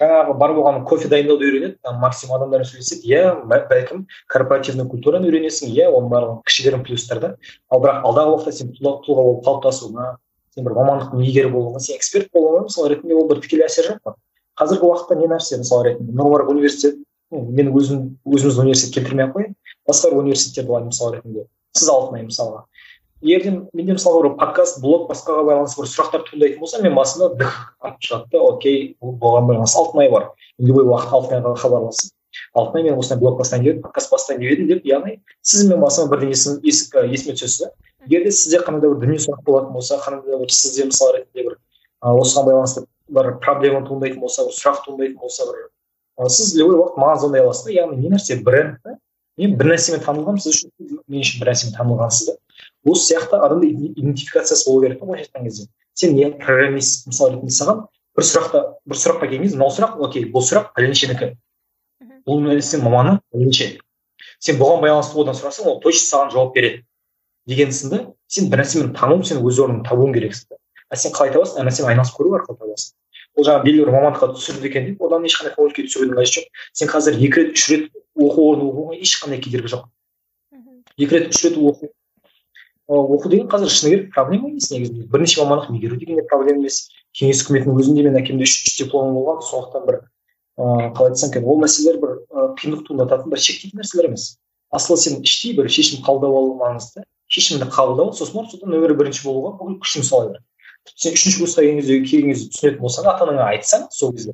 C: жаңағы бар болған кофе дайындауды үйренеді там максимум адамдармен сөйлеседі иә бәлкім корпоративный культураны үйренесің иә оның барлығы кішігірім плюстар да. Ал бірақ алдағы уақытта сен тұлға болып қалыптасуыңа сен бір мамандықтың иегері болуыңа сен эксперт болуыңа мысалы ретінде ол бір тікелей әсер жоқ па? Қазіргі уақытта не нәрсе мысалы ретінде нұрмарк университет мен өзім өзіміздің университет келтірмей ақ қояйын. Басқа бір университеттер болады мысалы ретінде. Сіз алтынай мысалға. Де менде мысалға бір подкаст блог басқаға байланысты бір сұрақтар туындайтын болса мен басында шығады да окей бұған байланысты алтынай бар. Любой уақытта алтынайға хабарласып алтынай мен осындай блог бастайын деп подкаст бастайын деп едім деп яғни сіз мен басыма бірден есім, есіме түсесіз да. Егер де сізде қандай да бір діни сұрақ болатын болса қандай да бір сізде мысалы ретінде бір осыған байланысты бір проблема туындайтын болса бір сұрақ туындайтын болса бір. Сіз любой уақыт маған звондай аласыз да яғни не нәрсе бренд та? Мен бір нәрсемен танылғанмын сіз үшін мен үшін бір нәрсемен танылғансыз да. Осы сияқты адамда идентификациясы болу керек та былайша айтқан кезде. Сен не программист мысалы ретінде саған бір сұрақта бір сұраққа келген кезде мынау сұрақ окей бұл сұрақ пәленшенікі бұл нәрсе маманы пәленше сен бұған байланысты одан сұрасаң ол точно саған жауап береді деген сынды сен бір нәрсемен тану сен өз орныңды табуың керексің а сен қалай табасың? Ана нәрсені айналысып көру арқылы табасың. Ол жаңағы белгілі бір мамандыққа түсірді екен деп одан ешқандай көңіл күй түсірудің қажеті жоқ сен қазір екі рет үш рет оқу орнын оқуға ешқандай кедергі жоқ екі рет үш рет оқу оқу деген қазір шыны керек проблема емес негізінде бірнеше мамандық меңгеру деген де проблема емес кеңес үкіметінің өзінде мен әкемде үш дипломым болған сондықтан бір ыыы қалай айтсам екен ол мәселелер бір қиындық туындататын бір шектейтін нәрселер емес асылы сен іштей бір шешім қабылдап алу маңызды шешімді қабылдау сосын барып содан нөмірі бірінші болуға бүкіл күшіңді сала бер сен үшінші курсқа келген кезде келген кезде түсінетін болсаң ата анаңа айтсаң сол кезде.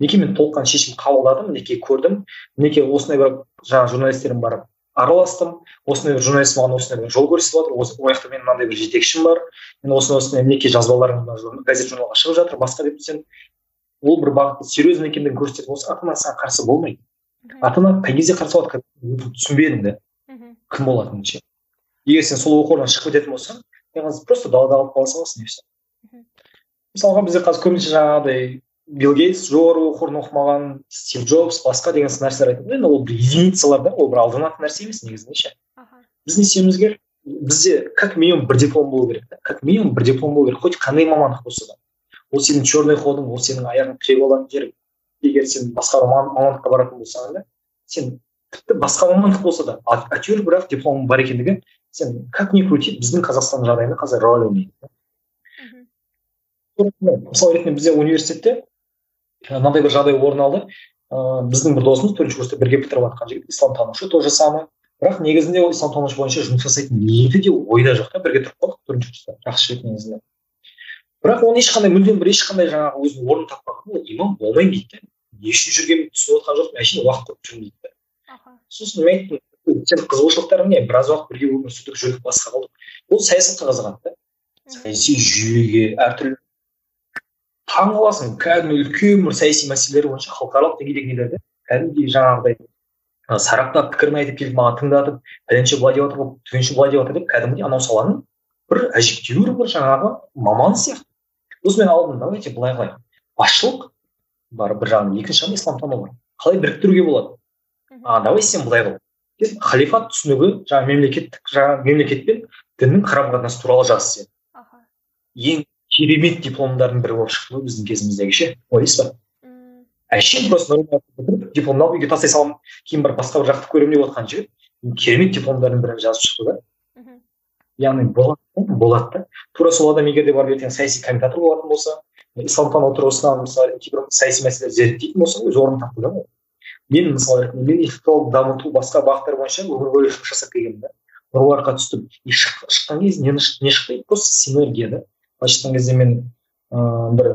C: Мінекей мен толыққанды шешім қабылдадым мінекей көрдім. Мінекей осындай бір жаңағы журналистермен барып араластым. Осындай бір журналист маған осындай бір жол көрсетіп жатыр осы ол жақта менің мынандай бір жетекшім бар. Мен осындай осындай мінекей жазбаларым газет журналға шығып жатыр басқа деп сен ол бір бағытты серьезно екендігін көрсететін болса ата ана саған қарсы болмайды. Ата ана қай кезде қарсы болады түсінбедің да кім болатынын ше. Егер сен сол оқу орнынан шығып кететін болсаң просто далада қалып қала саласың и все мысалға бізде қазір көбінесе жаңағыдай билл гейтс жоғары оқу орнын оқымаған стив джобс басқа деген нәрселер айтады. Енді ол бір единицалар да ол бір алданатын нәрсе емес негізінде ше. Біз не істеуіміз керек бізде как минимум бір диплом болу керек та. Как минимум бір диплом болу керек. Хоть қандай мамандық болса да. Ол сенің черный ходың ол сенің аяғың тіреп алатын жер. Егер сен басқа мамандыққа баратын болсаң да сен тіпті басқа мамандық болса да әйтеуір бірақ дипломың бар екендігі сен как ни крути біздің қазақстан жағдайында қазір роль ойнайды мысалы ретінде бізде университетте мынандай бір жағдай орын алды. Ыыы біздің бір досымыз төртінші курста бірге бітіріп жатқан жігіт исламтанушы тоже самый бірақ негізінде ол исламтанушы бойынша жұмыс жасайтын ниеті де ойда жоқ та бірге тұрып қалдық төртінші курста жақсы жігіт негізінде. Бірақ оның ешқандай мүлдем бір ешқандай жаңағы өзінің орнын таппаған ол имам болмаймын дейді не үшін жүргенін түсініп отқан жоқпын әшейін уақыт құрып жүрмін дейді да сосын мен айттым сенің қызығушылықтарың не? Біраз уақыт бірге өмір сүрдік жүрдік басқа қылдық ол саясатқа қызығады да. Саяси жүйеге әртүрлі таң қаласың кәдімгі үлкен бір саяси мәселелер бойынша халықаралық деңгейдегі нелерді кәдімгідей жаңағыдай сараптап пікірін айтып келіп маған тыңдатып пәленше былай деп жатыр түгенше былай деп жатыр деп кәдімгідей анау саланың бір әжептәуір бір жаңағы маманы сияқты. Сосын мен алдым давайте былай қылайық басшылық бар бір жағынан екінші жағынан исламтану бар. Қалай біріктіруге болады? А давай сен былай қыл. Халифат түсінігі жаңағы мемлекеттік жаңағы мемлекет пен діннің қарым қатынасы туралы жаз сен. Ең керемет дипломдардың бірі болып шықты ғой біздің кезіміздегі ше. Ойлайсыз ба? Әшейін просто дипломды алып үйге тастай саламын кейін барып басқа бір жақты көремін деп отқан жігіт керемет дипломдардың бірін жазып шықты да. Яғни болады болады да тура сол адам егер де барып ертең саяси комментатор болатын болса исламтану тұрғысынан мысалы кейбір саяси мәселелерді зерттейтін болса өз орнын тапты да ол. Мен мысалы ретінде мен интеллектуалды дамыту басқа бағыттар бойынша өмір бойы жұмыс жасап келгенмін да. Нұр түстім. И шыққан кезде не шықты просто синергия да. Былайша айтқан кезде мен ыыы бір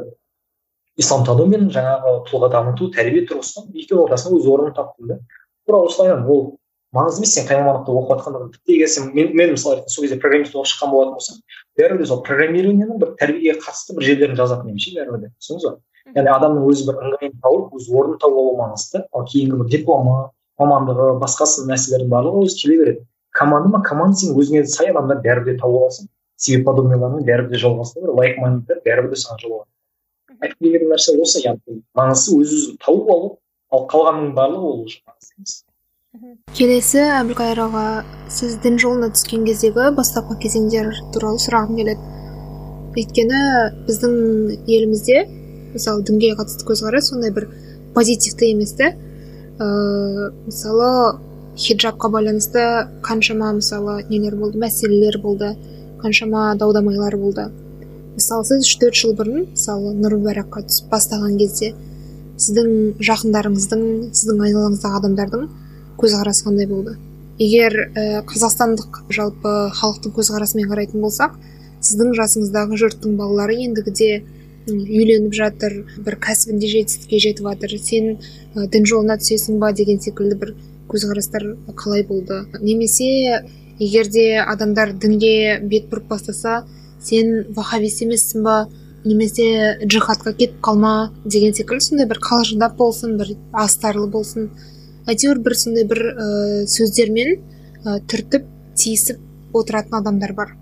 C: исламтану мен жаңағы тұлға дамыту тәрбие тұрғысынан екеуінің ортасында өз орнын таптым да. Тура осылай ол маңызды емес сен қай мамандықта оқып жатқандығың тіпті егер сен мен, мен мысалы сол кезде программист болып шыққан болатын болсам бәрібір де сол программированияның бір тәрбиеге қатысты бір жерлерін жазатын едім ше бәрібір де түсіндіңіз ба? Яғни адамның өзі бір ыңғайын тауып өз орнын тауып алу маңызды ал кейінгі бір дипломы мамандығы басқасы нәрселердің барлығы өзі келе береді. Команда ма команда сен өзіңе сай адамдар бәрібір де тауып аласың себе подобныйлармен бәрібір де жолығасың бір лайк майндтар бәрібір де саған жолығады. Айтқым келген нәрсе осы яғни маңыздысы өз өзін тауып алу ал қалғанның барлығы ол уже маңызды емес.
B: Келесі әбілқайыр аға сіз дін жолына түскен кездегі бастапқы кезеңдер туралы сұрағым келеді. Өйткені біздің елімізде мысалы дінге қатысты көзқарас сондай бір позитивті емес та ыыы мысалы хиджабқа байланысты қаншама мысалы нелер болды мәселелер болды. Қаншама дау дамайлар болды. Мысалы сіз үш төрт жыл бұрын мысалы нұр мүбаракқа түсіп бастаған кезде сіздің жақындарыңыздың сіздің айналаңыздағы адамдардың көзқарасы қандай болды? Егер ә, қазақстандық жалпы халықтың көзқарасымен қарайтын болсақ сіздің жасыңыздағы жұрттың балалары ендігіде үйленіп жатыр бір кәсібінде жетістікке жетіп жатыр сен ә, дін жолына түсесің ба деген секілді бір көзқарастар қалай болды? Немесе егер де адамдар дінге бет бұрып бастаса сен вахабист емессің ба немесе джихадқа кетіп қалма деген секілді сондай бір қалжыңдап болсын бір астарлы болсын әйтеуір бір сондай бір ә, сөздермен ә, түртіп тиісіп отыратын адамдар бар.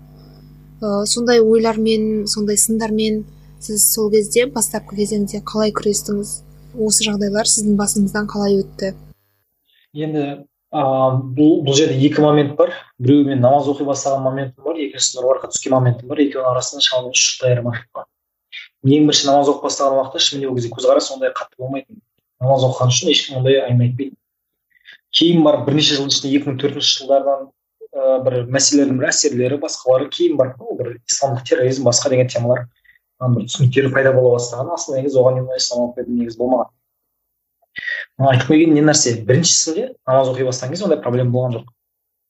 B: Ә, сондай ойлармен сондай сындармен сіз сол кезде бастапқы кезеңде қалай күрестіңіз? Осы жағдайлар сіздің басыңыздан қалай өтті?
C: Енді ыыы бұл бұл жерде екі момент бар. Біреуі мен намаз оқи бастаған моментім бар екіншісі нұрбарқа түскен моментім бар. Екеуінің арасында шамамен үш жылдай айырмашылық бар. Ең бірінші намаз оқып бастаған уақытта шынымен ол кезде көзқарас ондай қатты болмайтын. Намаз оқыған үшін ешкім ондай әңгіме айтпайтын кейін барып бірнеше жылдың ішінде екі мың төртінші жылдардан ыыы бір мәселелердің бір әсерлері басқалары кейін барып бір исламдық терроризм басқа деген темалар. Бір түсініктері пайда бола бастаған. Асылы негізі оған дейін ислам негізі болмаған. Айтып келген не нәрсе біріншісінде намаз оқи бастаған кезде ондай проблема болған жоқ.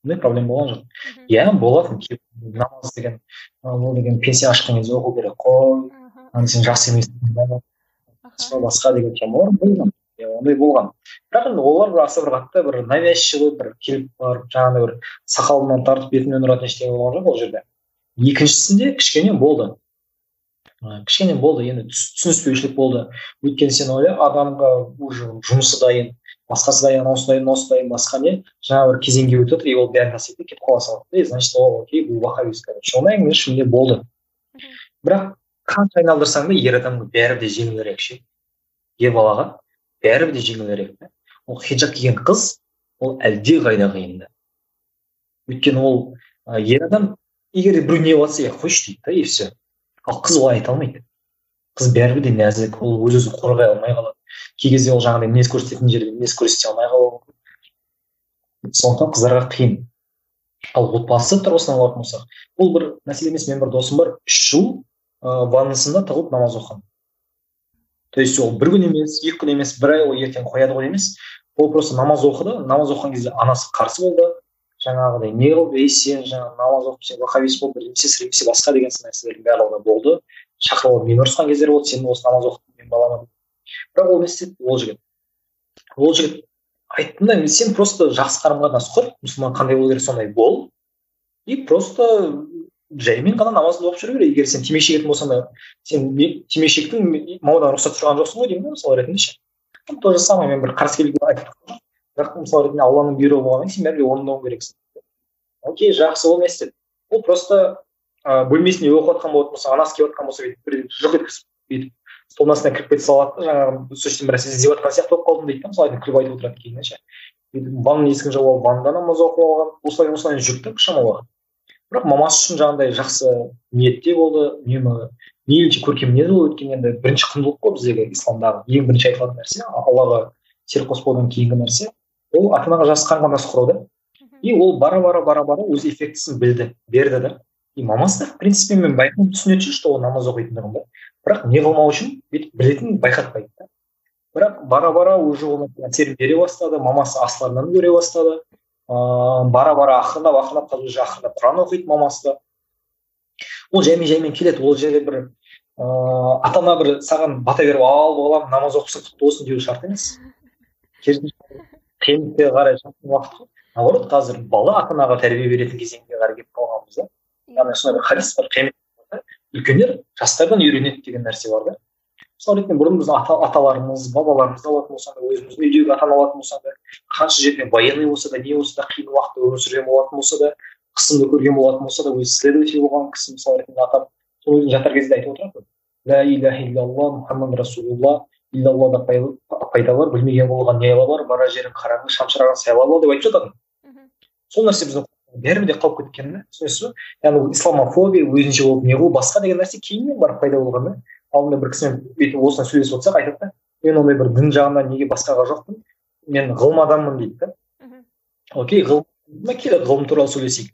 C: Ондай проблема болған жоқ. Иә болатын. Намаз деген ол деген пенсия ашқан кезде оқу керек қой. Сен жас емессің басқа деген темалар болған. Иә ондай болған. бірақ енді олар бір аса бір қатты бір навязчивый бір келіп барып жаңағыдай бір сақалымнан тартып бетімнен ұратын ештеңе болған жоқ ол жерде. Екіншісінде кішкене болды. Кішкене болды енді түсініспеушілік болды. Өйткені сен ойла адамға уже жұмысы дайын басқасы дайын анауысы дайын мынауысы дайын басқа не? Жаңа бір кезеңге өтіп жатыр и ол бәрін тастайды да кетіп қала салады и значит ол окей бұл вахабист короче ондай әңгіме шынымен болды. Бірақ қанша айналдырсаң да ер адамға бәрібір де жеңілірек ше? Ер балаға бәрібір де жеңілірек та ол хиджаб киген қыз ол әлдеқайда қиын да. Өйткені ол ер адам егер біреу не қылыватса иә қойшы дейді да и все ал қыз олай айта алмайды. Қыз бәрібір де нәзік ол өз өзін қорғай алмай қалады. Кей кезде ол жаңағыдай мінез көрсететін жерде мінез көрсете алмай қалуы мүмкін. Сондықтан қыздарға қиын. Ал отбасы тұрғысынан алатын болсақ бұл бір мәселе емес менің бір досым бар. Үш жыл ыыы ваннасында тығылып намаз оқыған. То есть ол бір күн емес екі күн емес бір ай ол ертең қояды ғой емес ол просто намаз оқыды. Намаз оқыған кезде анасы қарсы болды. Жаңағыдай не қылып ей сен жаңағы намаз оқып сен вахабист болып немесе немесе басқа деген нәрселердің барлығы болды. Шақырып алып мені ұрысқан кездер болды сен осы намаз оқып мен балама бірақ ол не істеді? Ол жігіт. Ол жігіт айттым да сен просто жақсы қарым қатынас құр мұсылман қандай болу керек сондай бол. И просто жаймен ғана намазыңды оқып жүре бер егер сен темекі шегетін болсаң да сен темекі шектің мамадан рұқсат сұраған жоқсың ғой деймін да мысалы ретінде ше. То же самое мен бір қарсы айтып бірақ мысалы ретінде алланың бұйрығы болғаннан кейін сен бәрібір орындауың керексің окей жақсы ол істеді ол просто ыыы бөлмесінде оқып жатқан болатын болса анасы келіп жатқан болса бүйтіп бір жық еткізіп бүйтіп столдың астына кіріп кете салады да жаңағы слушайте біраз іздеп жатқан сияқты болып қалдым дейді да мысалы күліп айтып отырады кейіннен ше ваннаның есігін жауып алып ваннада намаз оқып алған осылай осылай жүрді біршама уақыт бірақ мамасы үшін жаңағыдай жақсы ниетте болды үнемі мейлінше көркем мінез болды өйткені енді бірінші құндылық қой біздегі исламдағы ең бірінші айтылатын нәрсе аллаға серік қоспаудан кейінгі нәрсе. Ол ата анаға жақсы қарым қатынас құру да и ол бара бара бара бара өз эффектісін білді берді да. И мамасы да в принципе мен байқаймын түсінеді что ол намаз оқитындығын да. Бірақ не қылмау үшін бүйтіп білетінін байқатпайды да. Бірақ бара бара уже оның әсерін бере бастады мамасы астарынан көре бастады. Ыыы бара бара ақырындап ақырындап қазір уже ақырындап құран оқиды мамасы да. Ол жаймен жаймен келеді ол жерде бір ыыы ата ана бір саған бата беріп ал балам намаз оқысың құтты болсын деу шарт емес. керісінше қиындыққа қарай уақыт қой наоборот қазір бала ата анаға тәрбие беретін кезеңге қарай келіп қалғанбыз да. Яғни сондай бір хадис бар үлкендер жастардан үйренеді деген нәрсе бар да. Мысалы ретінде бұрын біз ата, аталарымыз бабаларымызды алатын болсаң да өзіміздің үйдегі ата ана алатын болсаң да қанша жерде военный болса да не болса да қиын уақытта өмір сүрген болатын болса да қысымды көрген болатын болса да өзі следователь болған кісі мысалы ретінде атам сол өзінің жатар кезінде айтып отырады ла иляха иллаллах мұхаммад расулулла иллаллада пайда бар білмеген болған не бар барар жерің қараңғы шамшыраған сайлап ал деп айтып жатады. Сол нәрсе біздің бәрібір де қалып кеткен да түсінесіз ба яғни ол исламофобия өзінше болып не қылу басқа деген нәрсе кейіннен барып пайда болған да. Алдында бір кісімен бүйтіп осыны сөйлесіп отырсақ айтады да мен ондай бір дін жағынан неге басқаға жоқпын? Мен ғылым адаммын дейді да. Окей ғылым келеді ғылым туралы сөйлесейік.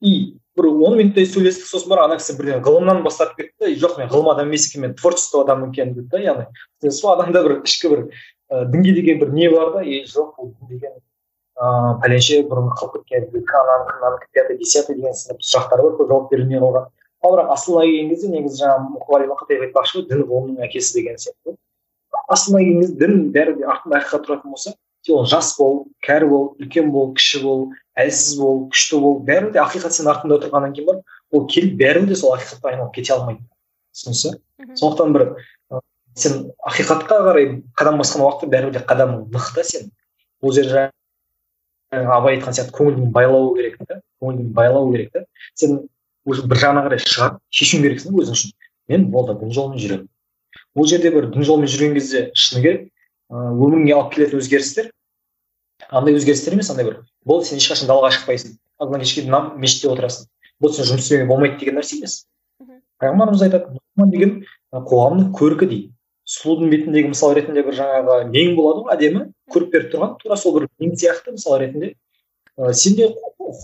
C: И бір он минуттай сөйлестік сосын барып ана кісі бірден ғылымнан бас тартып кетті жоқ мен ғылым адам емес екенмін мен творчество адамы екенмін деді да яғни сол адамда бір ішкі бір ә, дінге деген бір не бар да и жоқ бұл дін деген ыыы пәленше бұрын қалып кеткен ананікі мынанікі пятый десятый деген сынды сұрақтар бар көп жауап берілмей қалған ал бірақ асылына келген кезде негізі жаңағы мұқағали мақатаев айтпақшы ғой дін ғылымның әкесі деген сияқты. Асылына келген кезде дін бәрі де артында ақиқат тұратын болса сен жас бол кәрі бол үлкен бол кіші бол әлсіз бол күшті бол бәрібір де ақиқат сенің артында отырғаннан кейін барып ол келіп бәрібір де сол ақиқатқа айналып кете алмайды. Түсінесіз сондықтан бір сен ақиқатқа қарай қадам басқан уақытта бәрібір де қадамың нық та сен. Ол жаңағы абай айтқан сияқты көңілдің байлауы керек та көңілдің байлауы керек та. Сен уже бір жағына қарай шығарып шешуің керексің өзің үшін. Мен болды дін жолымен жүремін. Ол жерде бір дін жолымен жүрген кезде шыны керек. Ыыы өміріңе алып келетін өзгерістер андай өзгерістер емес андай бір болды сен ешқашан далаға шықпайсың. Азаннан кешке дейін мешітте отырасың. Болды сен жұмыс істеуге болмайды деген нәрсе емес. Пайғамбарымыз айтады деген қоғамның көркі дейді. Сұлудың бетіндегі мысал ретінде бір жаңағы нең болады ғой әдемі? Көріп беріп тұрған тура сол бір нең сияқты мысал ретінде. Ә, сен де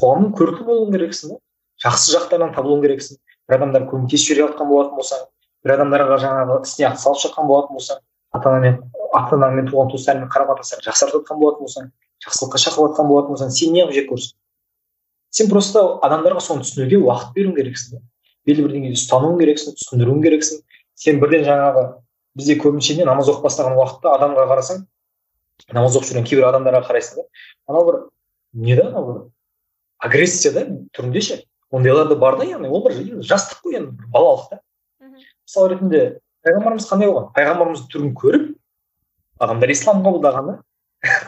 C: қоғамның көркі болуың керексің да жақсы жақтарынан табылуың керексің. Бір адамдар көмектесіп жібере жатқан болатын болсаң бір адамдарға жаңағы ісіне атсалысып жатқан болатын болсаң ата анамен ата анаңмен туған туыстарыңмен қарым қатынастарыңды жақсартып жатқан болатын болсаң жақсылыққа шақырып жатқан болатын болсаң сен неғып жек көрсің сен просто адамдарға соны түсінуге уақыт беруің керексің. Да белгілі бір деңгейде ұстануың керексің түсіндіруің керексің. Сен бірден жаңағы бізде көбінше не намаз оқып бастаған уақытта адамға қарасаң намаз оқып жүрген кейбір адамдарға қарайсың да. Анау бір не да анау бір агрессия да түрінде ше? Ондайлар да бар да яғни ол бір жастық қой енді балалық та. Мысал ретінде пайғамбарымыз қандай болған? Пайғамбарымыздың түрін көріп адамдар ислам қабылдаған да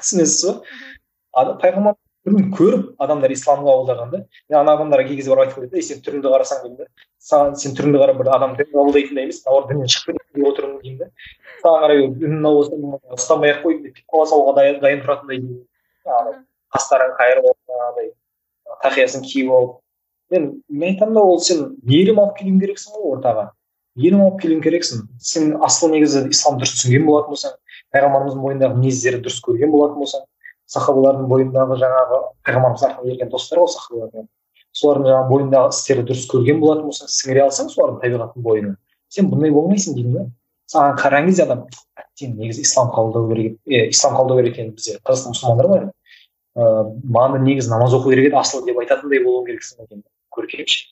C: түсінесіз ба пайғамбар түрін көріп адамдар ислам қабылдаған да мен ана адамдарға кей кезде барып айтқым келеді сен түріңді қарасаң деймін да саған сен түріңді қарап бір адам дін қабылдайтындай емес наоборот діннен шығып кетейін деп отырмын деймін да саған қарай дін ұстамай ақ қой деп қоя салуға дайын, дайын тұратындай деймін қастарын қайырып алып жаңағыдай тақиясын киіп алып мен мен айтамын да ол сен мейірім алып келуің керексің ғой ортаға мейірім алып келуің керексің сен асыл негізі ислам дұрыс түсінген болатын болсаң пайғамбарымыздың бойындағы мінездерді дұрыс көрген болатын болсаң сахабалардың бойындағы жаңағы пайғамбарымыз арқылы ерген достар ғой сахабалар солардың жаңағы бойындағы істерді дұрыс көрген болатын болсаң сіңіре алсаң солардың табиғатын бойына. Сен бұндай болмайсың деймін да. Саған қараған кезде адам сен негізі ислам қабылдау керек е ислам қабылдау керек екен бізде қазақстан мұсылмандар бар. Ыыы маған негізі намаз оқу керек еді асыл деп айтатындай болуың керексің екен көркем ше.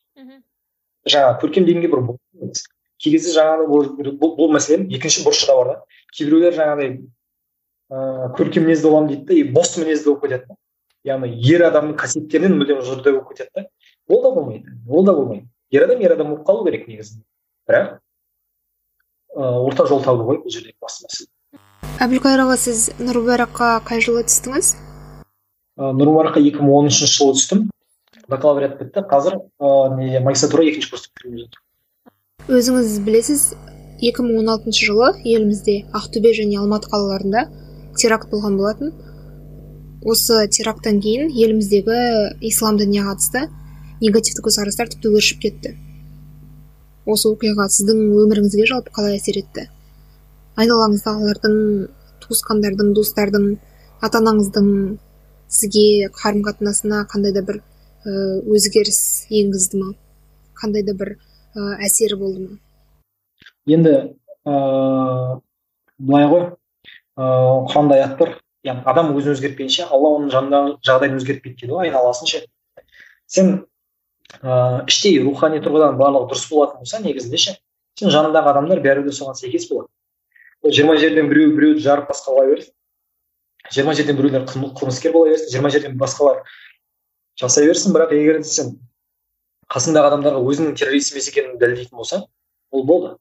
C: Жаңағы көркем дегенге бір кей кезде жаңағыдай бұл, бұл мәселенің екінші бұрышы да бар да. Кейбіреулер жаңағыдай ыыы көркем мінезді боламын дейді да и бос мінезді болып кетеді да яғни ер адамның қасиеттерінен мүлдем жұрдай болып кетеді да ол да болмайды ол да болмайды. Ер адам ер адам болып қалу керек негізінде. Бірақ ыыы орта жол табу ғой бұл жерде басты мәселе.
B: Әбілқайыр аға сіз нұрбараққа қай жылы түстіңіз?
C: Ыыы екі мың он үшінші жылы түстім. Бакалавриат бітті. Қазір ыыы не магистратура екінші курсты бітіріп жатырмын
B: өзіңіз білесіз 2016 жылы елімізде ақтөбе және алматы қалаларында теракт болған болатын. Осы теракттан кейін еліміздегі ислам дініне қатысты негативті көзқарастар тіпті өршіп кетті. Осы оқиға сіздің өміріңізге жалпы қалай әсер етті? Айналаңыздағылардың туысқандардың достардың ата анаңыздың сізге қарым қатынасына қандай да бір өзгеріс енгізді ма? Қандай да бір әсері болды ма?
C: Енді ыыы былай ғой ыыы құранда аят бар яғни адам өзін өзгертпейінше алла оның жанындағы жағдайын өзгертпейді дейді ғой айналасын ше сен ыыы іштей рухани тұрғыдан барлығы дұрыс болатын болса негізінде ше сен жаныңдағы адамдар бәрібір де соған сәйкес болады. Жиырма жерден біреу біреуді жарып басқа қыла берсін жиырма жерден біреулер қылмыскер бола берсін жиырма жерден басқалар жасай берсін. Бірақ егер сен қасыңдағы адамдарға өзіңнің террорист емес екенін дәлелдейтін болсаң ол болды.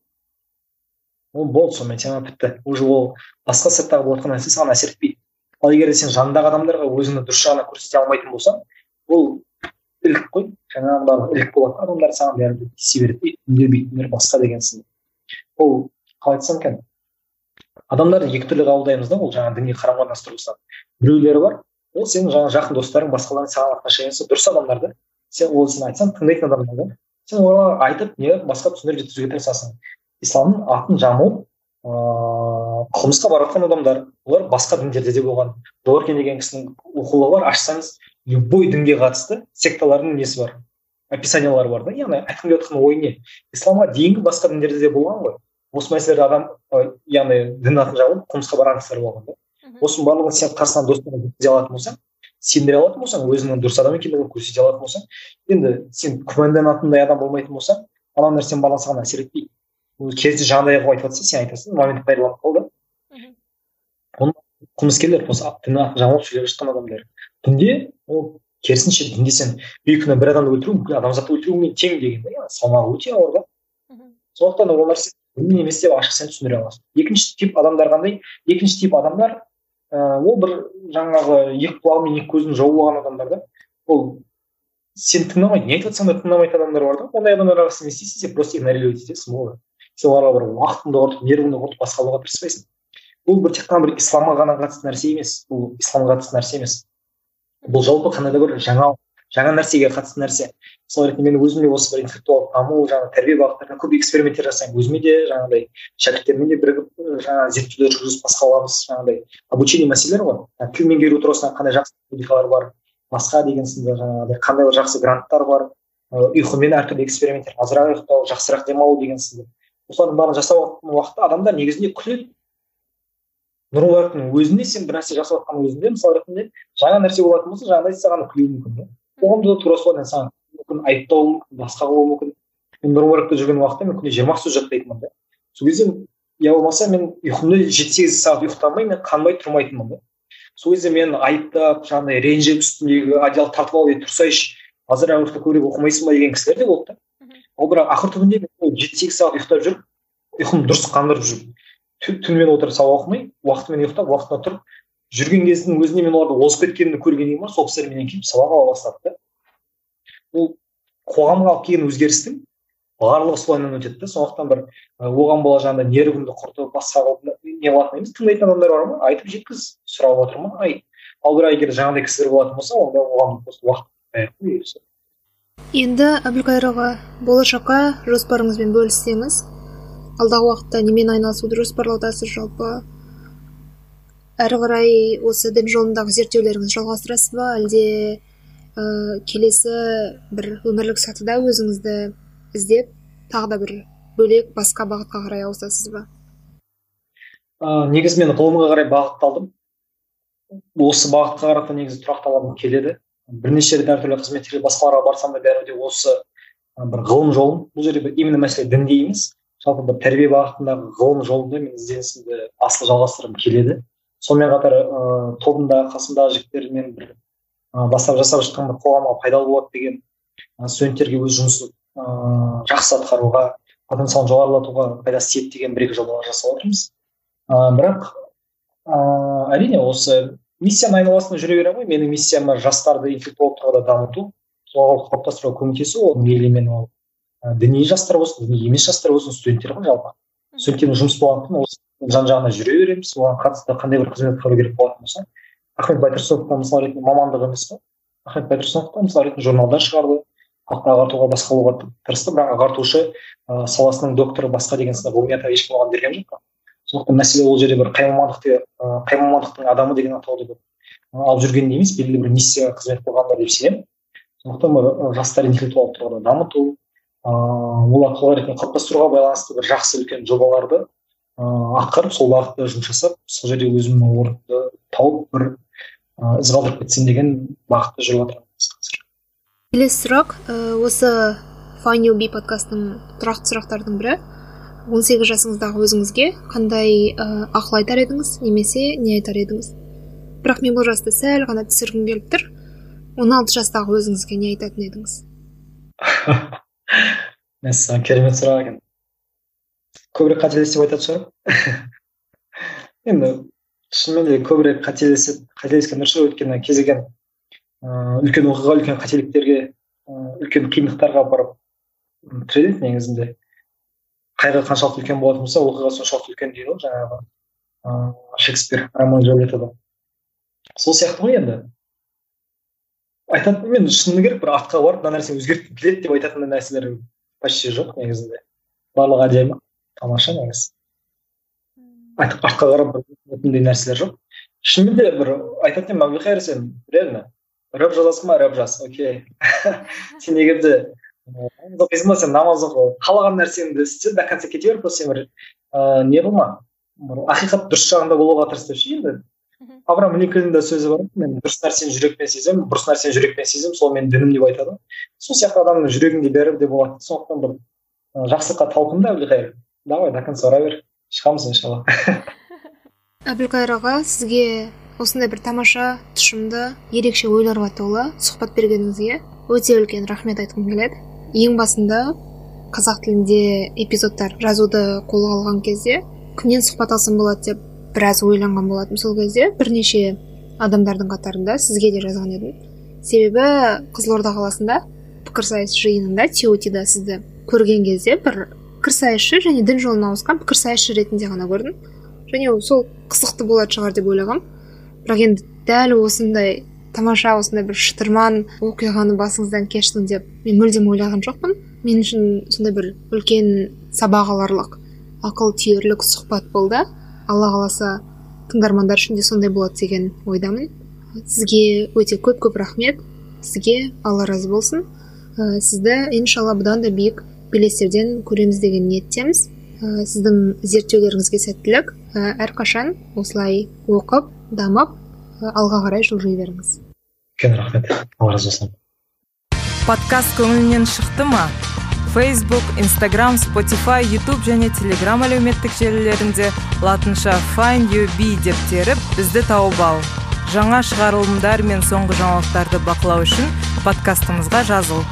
C: Ол болды сонымен тема бітті уже ол басқа сырттағы болып жатқан нәрсе саған әсер етпейді ал егер сен жаныңдағы адамдарға өзіңді дұрыс жағынан көрсете алмайтын болсаң ол ілік қой. Жаңағы ілік болады. Адамдар саған бәрібір тиісе береді. Үндемейтіндер басқа деген сынды. Ол қалай айтсам екен? Адамдарды екі түрлі қабылдаймыз да ол жаңағы діни қарым қатынас тұрғысынан біреулері бар ол сенің жаңағы жақын достарың басқалар саған отношениесі дұрыс адамдар да. Сен ол сен айтсаң тыңдайтын адамдар да. Сен оларға айтып не басқа түсіндіріп жеткізуге тырысасың. Исламның атын жамылып ыыы қылмысқа бара жатқан адамдар олар басқа діндерде де болған. Дворкин деген кісінің оқулығы бар ашсаңыз любой дінге қатысты секталардың несі бар? Описаниялары бар да яғни айтқым келіп жатқан ой не? Исламға дейінгі басқа діндерде де болған ғой. Осы мәселелерде адам яғни дін атын жамылып қылмысқа барған кісілер болған да. Осының барлығын сен қасынан достарыңа жеткізе алатын болсаң сендіре алатын болсаң өзіңнің дұрыс адам екендігін көрсете алатын болсаң енді сен күмәнданатындай адам болмайтын болсаң ана нәрсенің барлығы саған әсер етпейді. Ол керісінше жаңағыдай қылып айтып жатса сен айтасың момент пайдаланып қал да оны қылмыскерлер осы дін атын жамылып сөйлеп жатқан адамдар дінде ол керісінше дінде сен бейкүнә бір адамды өлтіру бүкіл адамзатты өлтірумен тең деген да салмағы өте ауыр да сондықтан ол нәрсе дін емес деп ашық сен түсіндіре аласың екінші тип адамдар қандай екінші тип адамдар ыыы ол бір жаңағы екі құлағы мен екі көзін жауып алған адамдар да ол сен тыңдамайды не айтып жатсаң да тыңдамайтын адамдар бар да ондай адамдарға сен не істейсің сен просто игнорировать етесің болды сен оларға бір уақытыңды құртып нервыңды құртып басқа қылуға тырыспайсың. Бұл бір тек қана бір исламға ғана қатысты нәрсе емес. Бұл исламға қатысты нәрсе емес. Бұл жалпы қандай да бір жаңа жаңа нәрсеге қатысты нәрсе. Мысалы ретінде мен өзім де осы бір интеллектуалдық даму жаңағы тәрбие бағыттарында көп эксперименттер жасаймын. Өзіме де жаңағыдай шәкірттеріммен де бірігіп жаңағы зерттеулер жүргізіп басқа аламыз жаңағыдай обучение мәселелері ғой. Тіл меңгеру тұрғысынан қандай жақсы методикалар бар басқа деген сынды жаңағыдай қандай бір жақсы гранттар бар. Ұйқымен әртүрлі эксперименттер азырақ ұйықтау жақсырақ демалу деген сынды осылардың бәрін жасап жатқан уақытта адамдар негізінде күледі. Нұр өзінде сен бір нәрсе жасап жатқанның өзінде мысалы ретінде жаңа нәрсе болатын болса жаңағыдай саған күлуі мүмкін да. Қоғамда да тура солай саған мүмкін айыптауы мүмкін басқа қылуы мүмкін. Мен нұрмаркта жүрген уақытта мен күнде жиырма сөз жаттайтынмын да. Сол кезде я болмаса мен ұйқымды жеті сегіз сағат ұйықтамай мен қанбай тұрмайтынмын да. Сол кезде мен айыптап жаңағыдай ренжіп үстімдегі одеялды тартып алып ей тұрсайшы азырақ көбірек оқымайсың ба? деген кісілер де болды да. Ал бірақ ақыр түбінде жеті сегіз сағат ұйықтап жүріп ұйқымды дұрыс қандырып жүріп түнімен отырып сабақ оқымай уақытымен ұйықтап уақытында тұрып жүрген кездің өзінде мен оларды озып кеткенімді көргеннен кейін сол кісілер менен кейін сабақ ала бастады да. Ол қоғамға алып келген өзгерістің барлығы солайынан өтеді да. Сондықтан бір оған бола жаңағыдай нервіңді құртып басқа не қылатын емес тыңдайтын адамдар бар ма? айтып жеткіз сұрап отыр ма? айт ал бірақ егер жаңағыдай кісілер болатын болса онда оған просто уақыт
B: енді әбілқайыр аға болашаққа жоспарыңызбен бөліссеңіз алдағы уақытта немен айналысуды жоспарлаудасыз жалпы? Әрі қарай осы дін жолындағы зерттеулеріңізді жалғастырасыз ба? Әлде ә, келесі бір өмірлік сатыда өзіңізді іздеп тағы да бір бөлек басқа бағытқа қарай ауысасыз ба?
C: Ә, негізі мен ғылымға қарай бағытталдым. Осы бағытқа қарата негізі тұрақталғым келеді. Бірнеше рет әртүрлі қызметтерге басқаларға барсам да бәрібір де осы бір ғылым жолын бұл жерде именно мәселе дінде емес. жалпы бір тәрбие бағытындағы ғылым жолында мен ізденісімді асылы жалғастырғым келеді. Сонымен қатар ыыы тобымдағы қасымдағы жігіттермен бір бастап жасап жатқан бір қоғамға пайдалы болады деген студенттерге өз жұмысын ыыы жақсы атқаруға потенциалын жоғарылатуға пайдасы тиеді деген бір екі жобалар жасап жатырмыз ыыы бірақ ыыы әрине осы миссияның айналасында жүре беремін ғой менің миссиям жастарды интеллектуалдық тұрғыда дамыту соларға қалыптастыруға көмектесу. Ол мейлі мен ол. Діни жастар болсын діни емес жастар болсын студенттер ғой жалпы. Студенттердің жұмыс болғандықтан осы жан жағына жүре береміз. Оған қатысты қандай бір қызмет атқару керек болатын болса ахмет байтұрсыновқа мысал ретінде мамандығы емес қой. Ахмет байтұрсыновқа мысал ретінде журналдар шығарды. Халықты ағартуға басқа қылуға тырысты. Бірақ ағартушы ыыы саласының докторы басқа деген сынды ғылыми атақ ешкім оған берген жоқ сондықтан мәселе ол жерде бір қай мамандықты қай мамандықтың адамы деген атауды бір алып жүргенде емес белгілі бір миссияға қызмет қылғанда деп сенемін. сондықтан бір жастар интеллектуалдық тұрғыда дамыту ыыы олар тұлға ретінде қалыптастыруға байланысты бір жақсы үлкен жобаларды ыыы атқарып сол бағытта жұмыс жасап сол жерде өзімнің орнымды тауып бір ыыы із қалдырып кетсем деген бағытта жүріп жатырмыз қазір.
B: Келесі сұрақ осы файни би подкастының тұрақты сұрақтардың бірі. Он сегіз жасыңыздағы өзіңізге қандай ә, ақыл айтар едіңіз? Немесе не айтар едіңіз? Бірақ мен бұл жасты сәл ғана түсіргім келіп тұр. Он алты жастағы өзіңізге не айтатын едіңіз?
C: Мәссаған керемет сұрақ екен. Көбірек қателесіп айтатын шығармын енді шынымен де көбірек қателесіп қателескен дұрыс өйткені кез келген ыыы үлкен оқиға үлкен қателіктерге үлкен қиындықтарға апарып тіреледі негізінде. Қайғы қаншалықты үлкен болатын болса оқиға соншалықты үлкен дейді ғой жаңағы ыыы шекспир ромео джульеттада сол сияқты ғой енді. Айтатын мен шыны керек бір артқа барып мына нәрсені өзгерткім келеді деп айтатын нәрселер почти жоқ негізінде. Барлығы әдемі тамаша негізі. Артқа қарап бір нәрселер жоқ. Шынымен де бір айтатын едім әбілқайыр сен реально рэп жазасың ба? Рэп жаз окей. Сен егер де ба сен намаз оқы қалаған нәрсеңді істе до конца кете бер просто сен бір ыыы не қылма бір ақиқат дұрыс жағында болуға тырыс деп ше енді авраам линкольнда сөзі бар. Мен дұрыс нәрсені жүрекпен сеземін бұрыс нәрсені жүрекпен сеземін сол менің дінім деп айтады. Сол сияқты адамның жүрегінде бәрі де болады. Сондықтан бір жақсылыққа талпын да әбілқайыр. Давай до конца ұра бер. Шығамыз иншалла.
B: Әбілқайыр аға сізге осындай бір тамаша тұшымды ерекше ойларға толы сұхбат бергеніңізге өте үлкен рахмет айтқым келеді. Ең басында қазақ тілінде эпизодтар жазуды қолға алған кезде кімнен сұхбат алсам болады деп біраз ойланған болатынмын сол кезде бірнеше адамдардың қатарында сізге де жазған едім. Себебі қызылорда қаласында пікірсайыс жиынында тиотида сізді көрген кезде бір пікірсайысшы және дін жолына ауысқан пікірсайысшы ретінде ғана көрдім. Және сол қызықты болатын шығар деп ойлағанмын бірақ енді дәл осындай тамаша осындай бір шытырман оқиғаны басыңыздан кештім деп мен мүлдем ойлаған жоқпын. Мен үшін сондай бір үлкен сабақ аларлық ақыл түйерлік сұхбат болды. Алла қаласа тыңдармандар үшін де сондай болады деген ойдамын. Сізге өте көп көп рахмет. Сізге алла разы болсын. Ә, сізді иншалла бұдан да биік белестерден көреміз деген ниеттеміз. Ә, сіздің зерттеулеріңізге сәттілік. Ә, әрқашан осылай оқып дамып алға қарай жылжи беріңіз.
C: Үлкен рахмет. Алла разы болсын.
A: Подкаст көңіліңнен шықты ма? Фейсбук инстаграм спотифай ютуб және телеграм әлеуметтік желілерінде латынша find you be деп теріп бізді тауып ал. Жаңа шығарылымдар мен соңғы жаңалықтарды бақылау үшін подкастымызға жазыл.